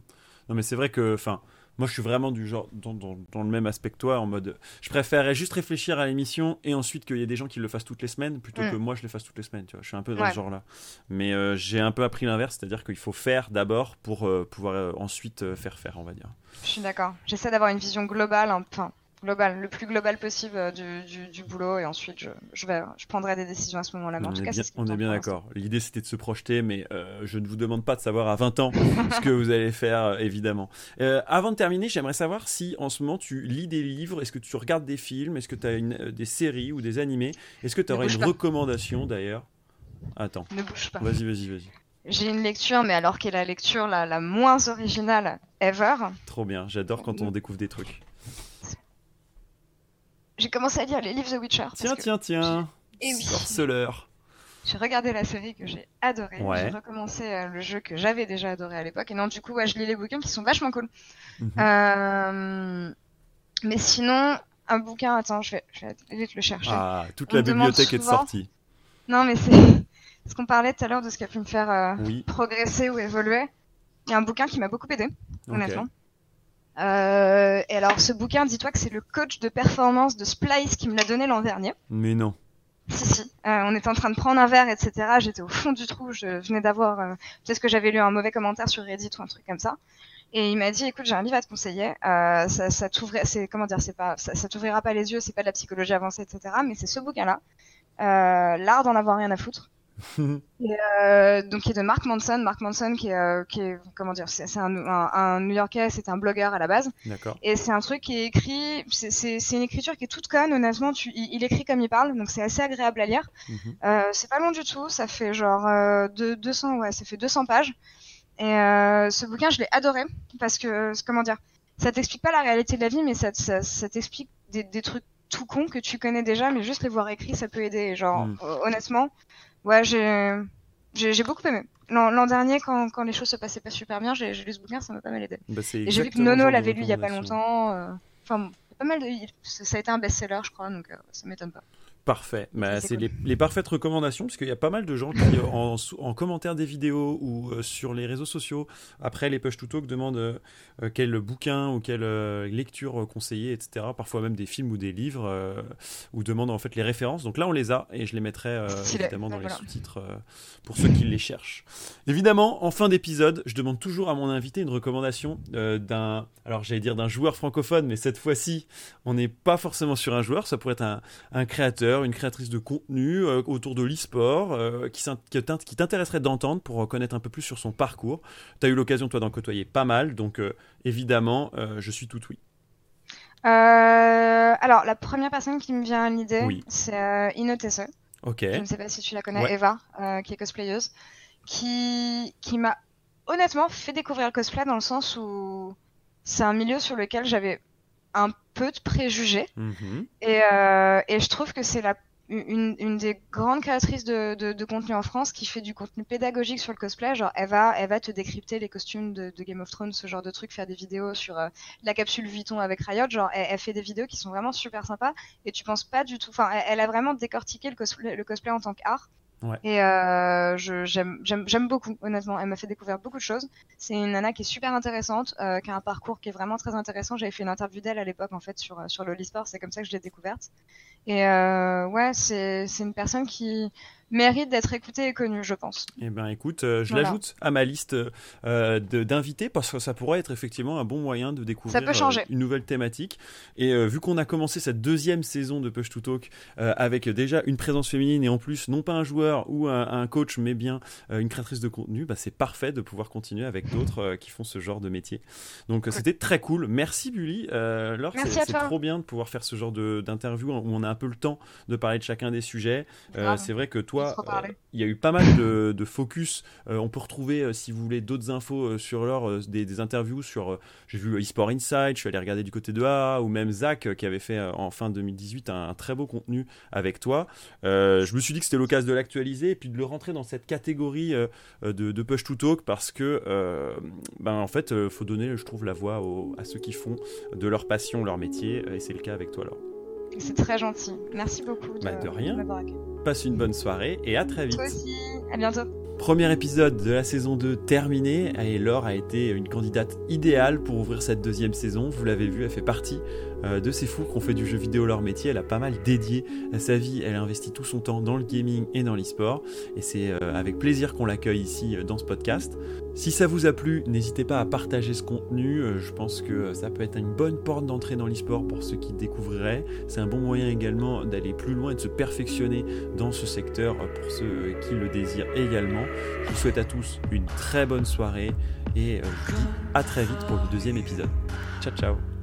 Non, mais c'est vrai que, enfin, moi, je suis vraiment du genre dans, dans, le même aspect que toi, en mode, je préférerais juste réfléchir à l'émission et ensuite qu'il y ait des gens qui le fassent toutes les semaines plutôt mm. que moi je le fasse toutes les semaines. Tu vois, je suis un peu dans ce genre-là. Mais euh, j'ai un peu appris l'inverse, c'est-à-dire qu'il faut faire d'abord pour euh, pouvoir euh, ensuite faire faire, on va dire. Je suis d'accord. J'essaie d'avoir une vision globale, enfin global, le plus global possible euh, du, du, du boulot et ensuite je, je, vais, je prendrai des décisions à ce moment-là. Mais en on tout est cas, bien, on est bien d'accord. L'idée c'était de se projeter, mais euh, je ne vous demande pas de savoir à 20 ans (laughs) ce que vous allez faire, euh, évidemment. Euh, avant de terminer, j'aimerais savoir si en ce moment tu lis des livres, est-ce que tu regardes des films, est-ce que tu as une, des séries ou des animés, est-ce que tu aurais une pas. recommandation d'ailleurs? Attends, Ne bouge pas. vas-y, vas-y, vas-y. J'ai une lecture, mais alors qu'est la lecture la, la moins originale ever. Trop bien, j'adore quand on découvre des trucs. J'ai commencé à lire les livres The Witcher. Tiens, tiens, tiens. Eh oui. Sorceleur. J'ai regardé la série que j'ai adorée. Ouais. J'ai recommencé euh, le jeu que j'avais déjà adoré à l'époque. Et non, du coup, ouais, je lis les bouquins qui sont vachement cool. Mhm. Euh, Mais sinon, un bouquin, attends, je vais, je vais vite le chercher. Ah, toute On la bibliothèque est sortie. Non, mais c'est (laughs) ce qu'on parlait tout à l'heure de ce qui a pu me faire euh, Oui, progresser ou évoluer. Il y a un bouquin qui m'a beaucoup aidé, honnêtement. Euh, et alors, ce bouquin, dis-toi que c'est le coach de performance de Splice qui me l'a donné l'an dernier. Mais non. Si, si. Euh, on était en train de prendre un verre, etc. J'étais au fond du trou. Je venais d'avoir, euh, peut-être que j'avais lu un mauvais commentaire sur Reddit ou un truc comme ça. Et il m'a dit, écoute, j'ai un livre à te conseiller. Euh, ça, ça t'ouvrait, c'est comment dire, c'est pas, ça, ça t'ouvrira pas les yeux, c'est pas de la psychologie avancée, etc. Mais c'est ce bouquin-là, euh, l'art d'en avoir rien à foutre. (laughs) Euh, donc qui est de Mark Manson. Mark Manson qui est, euh, qui est comment dire, c'est un, un, un New-Yorkais, c'est un blogueur à la base. D'accord. Et c'est un truc qui est écrit, c'est- une écriture qui est toute conne, honnêtement, tu, il, il écrit comme il parle, donc c'est assez agréable à lire. Mhm. Euh, c'est pas long du tout, ça fait genre euh, de, 200, ouais, ça fait 200 pages. Et ce bouquin, je l'ai adoré, parce que, comment dire, ça t'explique pas la réalité de la vie, mais ça, ça, ça t'explique des, des trucs tout cons que tu connais déjà, mais juste les voir écrits, ça peut aider. Genre, Mm. euh, honnêtement, ouais, j'ai j'ai beaucoup aimé. L'an dernier, quand, quand les choses se passaient pas super bien, j'ai lu ce bouquin, ça m'a pas mal aidé. Bah, c'est Et j'ai vu que Nono l'avait lu il y a pas longtemps. euh, Enfin, pas mal de. Ça a été un best-seller, je crois, donc euh, ça m'étonne pas. Parfait. Bah, c'est les, les parfaites recommandations, parce qu'il y a pas mal de gens qui, euh, en, commentaire des vidéos ou euh, sur les réseaux sociaux, après les push to talk, demandent euh, quel bouquin ou quelle euh, lecture conseiller, etc. Parfois même des films ou des livres, ou demandent en fait les références. Donc là, on les a, et je les mettrai évidemment dans les sous-titres pour ceux qui les cherchent. Évidemment, en fin d'épisode, je demande toujours à mon invité une recommandation d'un, alors j'allais dire d'un joueur francophone, mais cette fois-ci, on n'est pas forcément sur un joueur, ça pourrait être un, un créateur, une créatrice de contenu euh, autour de l'e-sport euh, qui t'intéresserait d'entendre pour connaître un peu plus sur son parcours. Tu as eu l'occasion, toi, d'en côtoyer pas mal, donc euh, évidemment, euh, je suis tout oui. Euh, alors, la première personne qui me vient à l'idée, Oui. c'est euh, Inotese. Ok, Je ne sais pas si tu la connais, Ouais. Eva, euh, qui est cosplayeuse, qui, qui m'a honnêtement fait découvrir le cosplay dans le sens où c'est un milieu sur lequel j'avais un peu de préjugés. Mhm. Et, euh, et je trouve que c'est la une, une des grandes créatrices de, de, de contenu en France qui fait du contenu pédagogique sur le cosplay. Genre, elle va, elle va te décrypter les costumes de, de Game of Thrones, ce genre de truc, faire des vidéos sur euh, la capsule Vuitton avec Riot. Genre, elle, elle fait des vidéos qui sont vraiment super sympas et tu penses pas du tout. Enfin, elle, elle a vraiment décortiqué le cosplay, le cosplay en tant qu'art. Et euh, j'aime beaucoup, honnêtement. Elle m'a fait découvrir beaucoup de choses. C'est une nana qui est super intéressante, euh, qui a un parcours qui est vraiment très intéressant. J'avais fait une interview d'elle à l'époque, en fait, sur, euh, sur le e-sport. C'est comme ça que je l'ai découverte. Et euh, ouais, c'est une personne qui mérite d'être écoutée et connue, je pense. Eh ben écoute, euh, je Voilà. l'ajoute à ma liste euh, de- d'invités parce que ça pourrait être effectivement un bon moyen de découvrir peut changer. euh, une nouvelle thématique. Et euh, vu qu'on a commencé cette deuxième saison de Push to Talk euh, avec déjà une présence féminine et en plus non pas un joueur ou un, un coach mais bien euh, une créatrice de contenu, bah, c'est parfait de pouvoir continuer avec d'autres euh, qui font ce genre de métier. Donc euh, c'était très cool. Merci Bully. Euh, Laure, Merci c'est trop bien de pouvoir faire ce genre d'interview où on a un peu le temps de parler de chacun des sujets. Euh, c'est vrai que toi, euh, il y a eu pas mal de, de focus. Euh, on peut retrouver, euh, si vous voulez, d'autres infos sur euh, des, des interviews sur. J'ai vu eSport Insight, je suis allé regarder du côté de A, ou même Zach qui avait fait en fin 2018 un, un très beau contenu avec toi. Je me suis dit que c'était l'occasion de l'actualiser et puis de le rentrer dans cette catégorie de, de push to talk parce que, ben en fait, faut donner, je trouve, la voix aux- à ceux qui font de leur passion leur métier et c'est le cas avec toi alors. C'est très gentil. Merci beaucoup de, Bah, de rien. m'avoir accueilli. Passe une bonne soirée et à très vite. Toi aussi. À bientôt. Premier épisode de la saison 2 terminé et Laure a été une candidate idéale pour ouvrir cette deuxième saison. Vous l'avez vu, elle fait partie euh, de ces fous qui ont fait du jeu vidéo leur métier. Elle a pas mal dédié à sa vie, elle a investi tout son temps dans le gaming et dans l'e-sport. Et c'est euh, avec plaisir qu'on l'accueille ici dans ce podcast. Si ça vous a plu, n'hésitez pas à partager ce contenu. je pense que ça peut être une bonne porte d'entrée dans l'e-sport pour ceux qui découvriraient. C'est un bon moyen également d'aller plus loin et de se perfectionner dans ce secteur pour ceux qui le désirent également. Je vous souhaite à tous une très bonne soirée et je vous dis à très vite pour le deuxième épisode. Ciao ciao